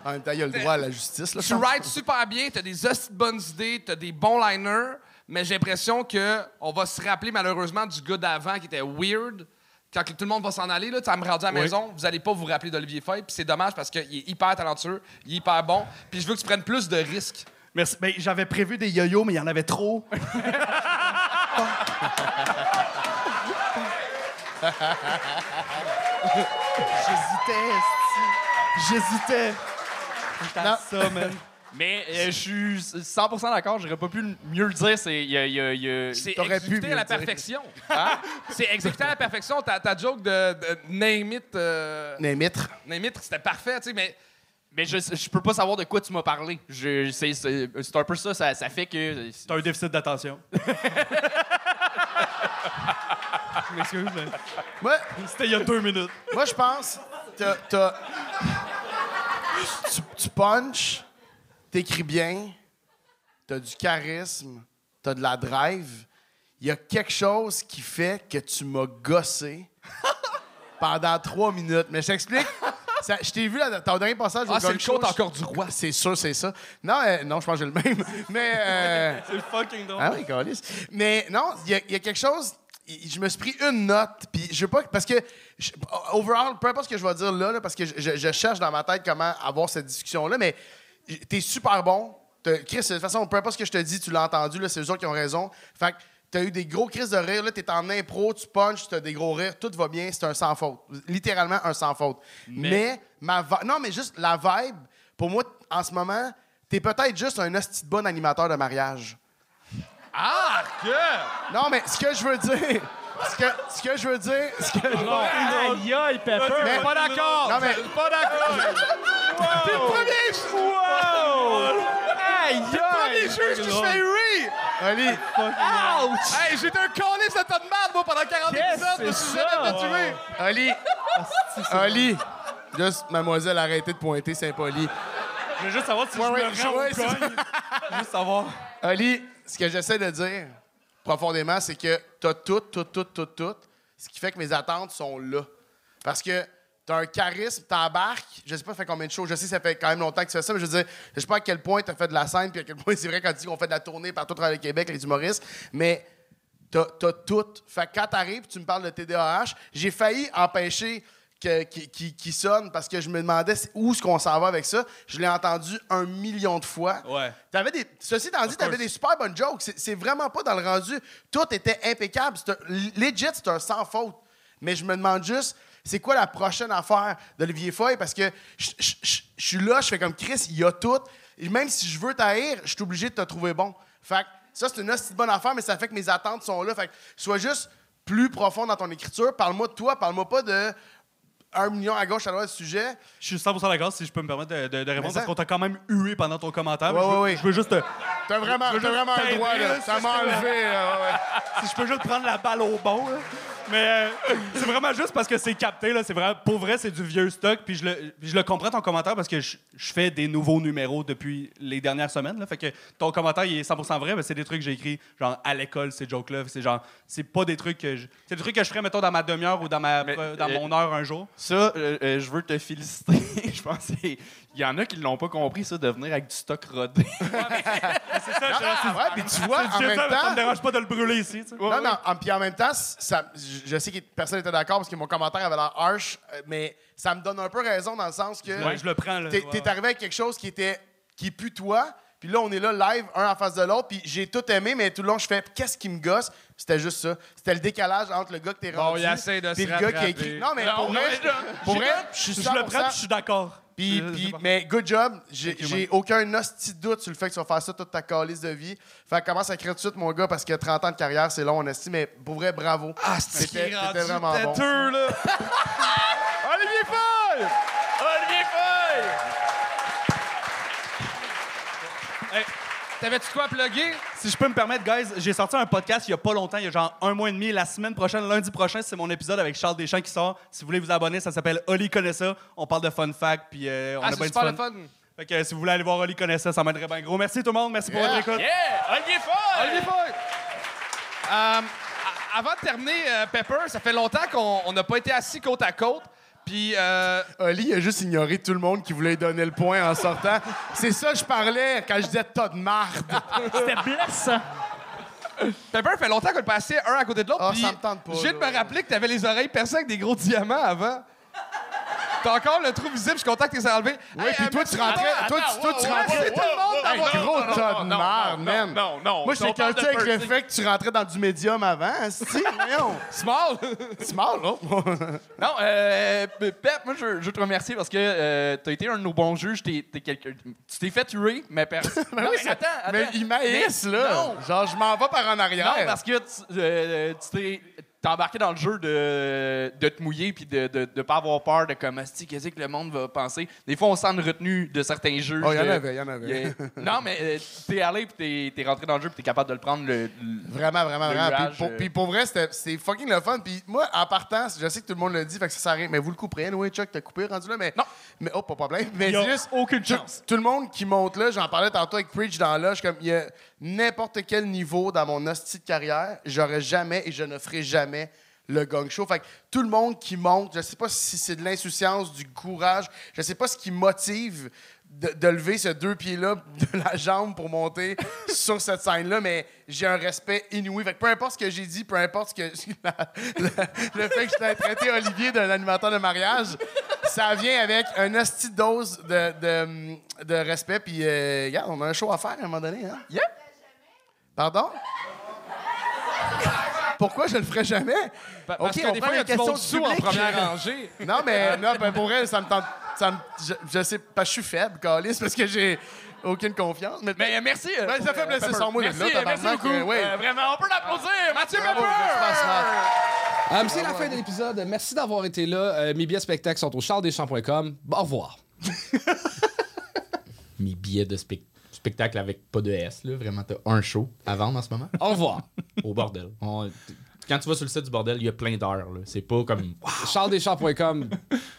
En même temps, il y a le droit à la justice. Là, Tu writes super bien, t'as des hosties de bonnes idées, t'as des bons liners, mais j'ai l'impression que on va se rappeler malheureusement du gars d'avant qui était weird. Quand tout le monde va s'en aller, là, à me rendre à la Oui. maison, vous allez pas vous rappeler d'Olivier Feuille, puis c'est dommage parce qu'il est hyper talentueux, il est hyper bon, puis je veux que tu prennes plus de risques. Merci. Ben, j'avais prévu des yo-yo, mais il y en avait trop. J'hésitais. J'hésitais. Ça, man. Mais euh, je suis 100% d'accord, j'aurais pas pu mieux le dire. C'est. y a- il y a- il y a- C'est T'aurais pu exécuté à la perfection. Hein? C'est exécuté à la perfection. Ta, ta joke de, de name it, euh, Némitre. name it, c'était parfait, tu sais, mais Mais je, je peux pas savoir de quoi tu m'as parlé. Je, c'est, c'est, c'est un peu ça, ça, ça fait que. T'as un déficit d'attention. Je m'excuse, mais Moi, c'était il y a deux minutes. moi je pense. T'as. t'as- tu, tu punches, t'écris bien, t'as du charisme, t'as de la drive. Il y a quelque chose qui fait que tu m'as gossé pendant trois minutes. Mais je t'explique. Ça- Je t'ai vu là, ton dernier passage ah, c'est le Show, encore du roi. C'est sûr, c'est ça. Non, euh, non, je pense que j'ai le même. Mais. euh, C'est fucking drôle. Ah oui. Mais non, il y, a- il y a quelque chose. Je me suis pris une note, puis je veux pas. Parce que, je- overall, peu importe ce que je vais dire là, là, parce que je, je- je cherche dans ma tête comment avoir cette discussion-là, mais t'es super bon. Chris, de toute façon, peu importe ce que je te dis, tu l'as entendu, là, c'est eux autres qui ont raison. Fait que t'as eu des gros crises de rire, là, t'es en impro, tu punches, t'as des gros rires, tout va bien, c'est un sans faute. Littéralement un sans faute. Mais, ma Non, mais juste la vibe, pour moi, en ce moment, t'es peut-être juste un hostie de bon animateur de mariage. Ah, que! Non, mais ce que je veux dire. Ce que, ce que je veux dire. Ce que, Aïe, aïe, Pepper! mais, Pas d'accord! Non, mais- Pas d'accord! T'es le premier, Aïe, premier juge qui se fait huer! Ali, Hey, j'étais un calice de tas de merde, moi, pendant 40 épisodes, je me suis jamais tuer! Ali, Ali. Juste, mademoiselle, arrêtez de pointer, c'est impoli. Je veux juste savoir si je me rends ou. Juste savoir. Ali, ce que j'essaie de dire profondément, c'est que t'as tout, tout, tout, tout, tout. Ce qui fait que mes attentes sont là. Parce que t'as un charisme, t'embarques. Je sais pas, ça fait combien de shows. Je sais que ça fait quand même longtemps que tu fais ça, mais je veux dire, je sais pas à quel point t'as fait de la scène, puis à quel point c'est vrai quand tu dis qu'on fait de la tournée partout travers le Québec, les humoristes. Mais t'as t'as tout. Fait que quand t'arrives, tu me parles de TDAH, j'ai failli empêcher que- qui, qui- qui sonne parce que je me demandais où est-ce qu'on s'en va avec ça. Je l'ai entendu un million de fois. Ouais. T'avais des, ceci étant dit, t'avais des super bonnes jokes. C'est, vraiment pas dans le rendu. Tout était impeccable. Un- legit, c'est un sans faute. Mais je me demande juste, c'est quoi la prochaine affaire d'Olivier Foy? Parce que je je- je- je suis là, je fais comme Chris, il y a tout. Et même si je veux t'haïr, je suis obligé de te trouver bon. Fait que ça, c'est une de bonne affaire, mais ça fait que mes attentes sont là. Fait que sois juste plus profond dans ton écriture. Parle-moi de toi, parle-moi pas de un million à gauche, à droite du sujet. Je suis 100% d'accord si je peux me permettre de, de- de répondre parce qu'on t'a quand même hué pendant ton commentaire. Ouais, je, veux, ouais, ouais. je veux juste te- T'as vraiment, juste vraiment un droit, là. Ça m'a enlevé. si je peux juste prendre la balle au bon. là. Mais euh, c'est vraiment juste parce que c'est capté. Là, c'est vraiment, pour vrai, c'est du vieux stock. Puis je le, je le comprends ton commentaire parce que je, je fais des nouveaux numéros depuis les dernières semaines. Là, fait que ton commentaire il est 100% vrai. mais c'est des trucs que j'ai écrits genre à l'école, ces jokes-là. C'est genre, c'est pas des trucs que je, c'est des trucs que je ferais mettons dans ma demi-heure ou dans ma, Mais, dans euh, mon heure un jour. Ça, euh, euh, je veux te féliciter. je pense qu'il y en a qui l'ont pas compris, ça, de venir avec du stock rodé. C'est ça. Ah, ouais, puis tu vois, en c'est même ça, mais ça temps. me dérange pas de le brûler ici. tu sais. Non, non, en, puis en même temps, ça, je je sais que personne n'était d'accord parce que mon commentaire avait l'air harsh, euh, mais ça me donne un peu raison dans le sens que Ouais, je le prends. Là. t'es Ouais, arrivé avec quelque chose qui était qui est plus toi, puis là on est là live un en face de l'autre, puis j'ai tout aimé, mais tout le long je fais qu'est-ce qui me gosse? C'était juste ça. C'était le décalage entre le gars que t'es Bon, rendu il essaie de puis se le gars qui a écrit. Non, mais Non, pour vrai, pour vrai, je suis Je le prends, 100%. puis je suis d'accord. Puis, Je- je puis- mais good job. J'ai aucun hostie de doute sur le fait que tu vas faire ça toute ta calice de vie. Fait que commence à écrire tout de suite, mon gars, parce que 30 ans de carrière, c'est long, on estime. Mais pour vrai, bravo. Ah, C'était- vraiment bon. têteux, là? Olivier Foy! Olivier Foy! Hey, T'avais-tu quoi à plugger? Si je peux me permettre, guys, j'ai sorti un podcast il y a pas longtemps, il y a genre un mois et demi. La semaine prochaine, lundi prochain, c'est mon épisode avec Charles Deschamps qui sort. Si vous voulez vous abonner, ça s'appelle Oli connaît ça. On parle de fun fact, puis euh, on Ah, a bien du fun. fun. Fait que si vous voulez aller voir Oli connaît ça, ça m'aiderait bien gros. Merci tout le monde, merci pour votre écoute. Yeah! Olivier Foy! Olivier Foy! Euh, avant de terminer, euh, Pepper, ça fait longtemps qu'on on n'a pas été assis côte à côte. Puis, euh, Oli a juste ignoré tout le monde qui voulait lui donner le point en sortant. C'est ça que je parlais quand je disais tas de marde. C'était blessant. Pepper, fait longtemps qu'on est passé un à côté de l'autre. Ah, puis ça me tente pas, Je viens de là. me rappeler que t'avais les oreilles percées avec des gros diamants avant. T'as encore le trou visible, je suis content que t'es enlevé. Oui, Hey, puis euh, toi, tu rentrais. d'avoir- Toi, tu, toi, tu rentrais. Merci tout le monde Hey, d'avoir- gros non, tas de non, non, man. non, non. Moi, j'étais quelqu'un avec fait que tu rentrais dans du médium avant. Si, voyons. Small! Small, là. Non, euh, Pep, moi, je, veux- te remercier parce que euh, t'as été un de nos bons juges. T'es, t'es quelqu'un- tu t'es fait tuer, mais personne. Ben non, oui, mais attends, attends. Mais ils maïssent, Mais- là. Non, Genre, je m'en vais par en arrière. non, parce que tu, euh, tu t'es, t'es embarqué dans le jeu de, de te mouiller puis de, de, de pas avoir peur de comme, qu'est-ce que le monde va penser? Des fois, on sent une retenue de certains jeux. Oh, il y en avait, il y en avait. non, mais euh, t'es allé puis t'es, t'es rentré dans le jeu puis t'es capable de le prendre. Le, le- Vraiment, vraiment, Le vraiment. Puis nuage, pour, euh. puis pour vrai, c'était c'est fucking le fun. Puis moi, en partant, je sais que tout le monde le dit, fait que ça sert à rien. Mais vous le couperez, oui, Chuck, t'as coupé rendu là, mais. Non. Mais oh, pas de problème. Mais Il y a c'est juste. aucune tout- chance. Tout, le monde qui monte là, j'en parlais tantôt avec Preach dans l'âge, comme il y a n'importe quel niveau dans mon hostie de carrière, j'aurais jamais et je ne ferai jamais le gang show. Fait que tout le monde qui monte, je sais pas si c'est de l'insouciance, du courage, je sais pas ce qui motive de, lever ce deux pieds-là de la jambe pour monter sur cette scène-là, mais j'ai un respect inouï. Fait que peu importe ce que j'ai dit, peu importe ce que le fait que je t'ai traité Olivier d'un animateur de mariage, ça vient avec un hostie dose de, respect. Puis, euh, regarde, on a un show à faire à un moment donné. Hein? Yeah. Pardon? Pourquoi je le ferais jamais? Parce Ok, que on des fois, il y a du monde sous en première rangée. Non, mais non, ben, pour elle, ça me tente. Ça me- je, je sais, que je suis faible, Calis, parce que j'ai aucune confiance. Mais, Mais euh, merci. euh, Ben, ça fait euh, plaisir sans moi Merci, là, merci tabarnak, beaucoup. Euh, vraiment, on peut l'applaudir. Mathieu Pepper. Euh, c'est la fin de l'épisode. Merci d'avoir été là. Euh, mes billets spectacles sont au charlesdeschamps.com. Au revoir. Mes billets de spec- spectacle avec pas de S, là. Vraiment, t'as un show à vendre en ce moment. Au revoir. Au bordel. On- Quand tu vas sur le site du bordel, il y a plein d'heures, là. C'est pas comme. charlesdeschamps.com.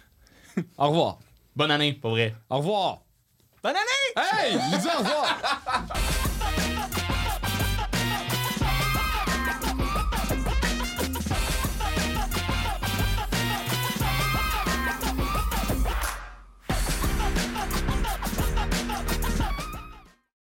Au revoir. Bonne année, pour vrai. Au revoir. Bonne année! Hey! Il dit au revoir.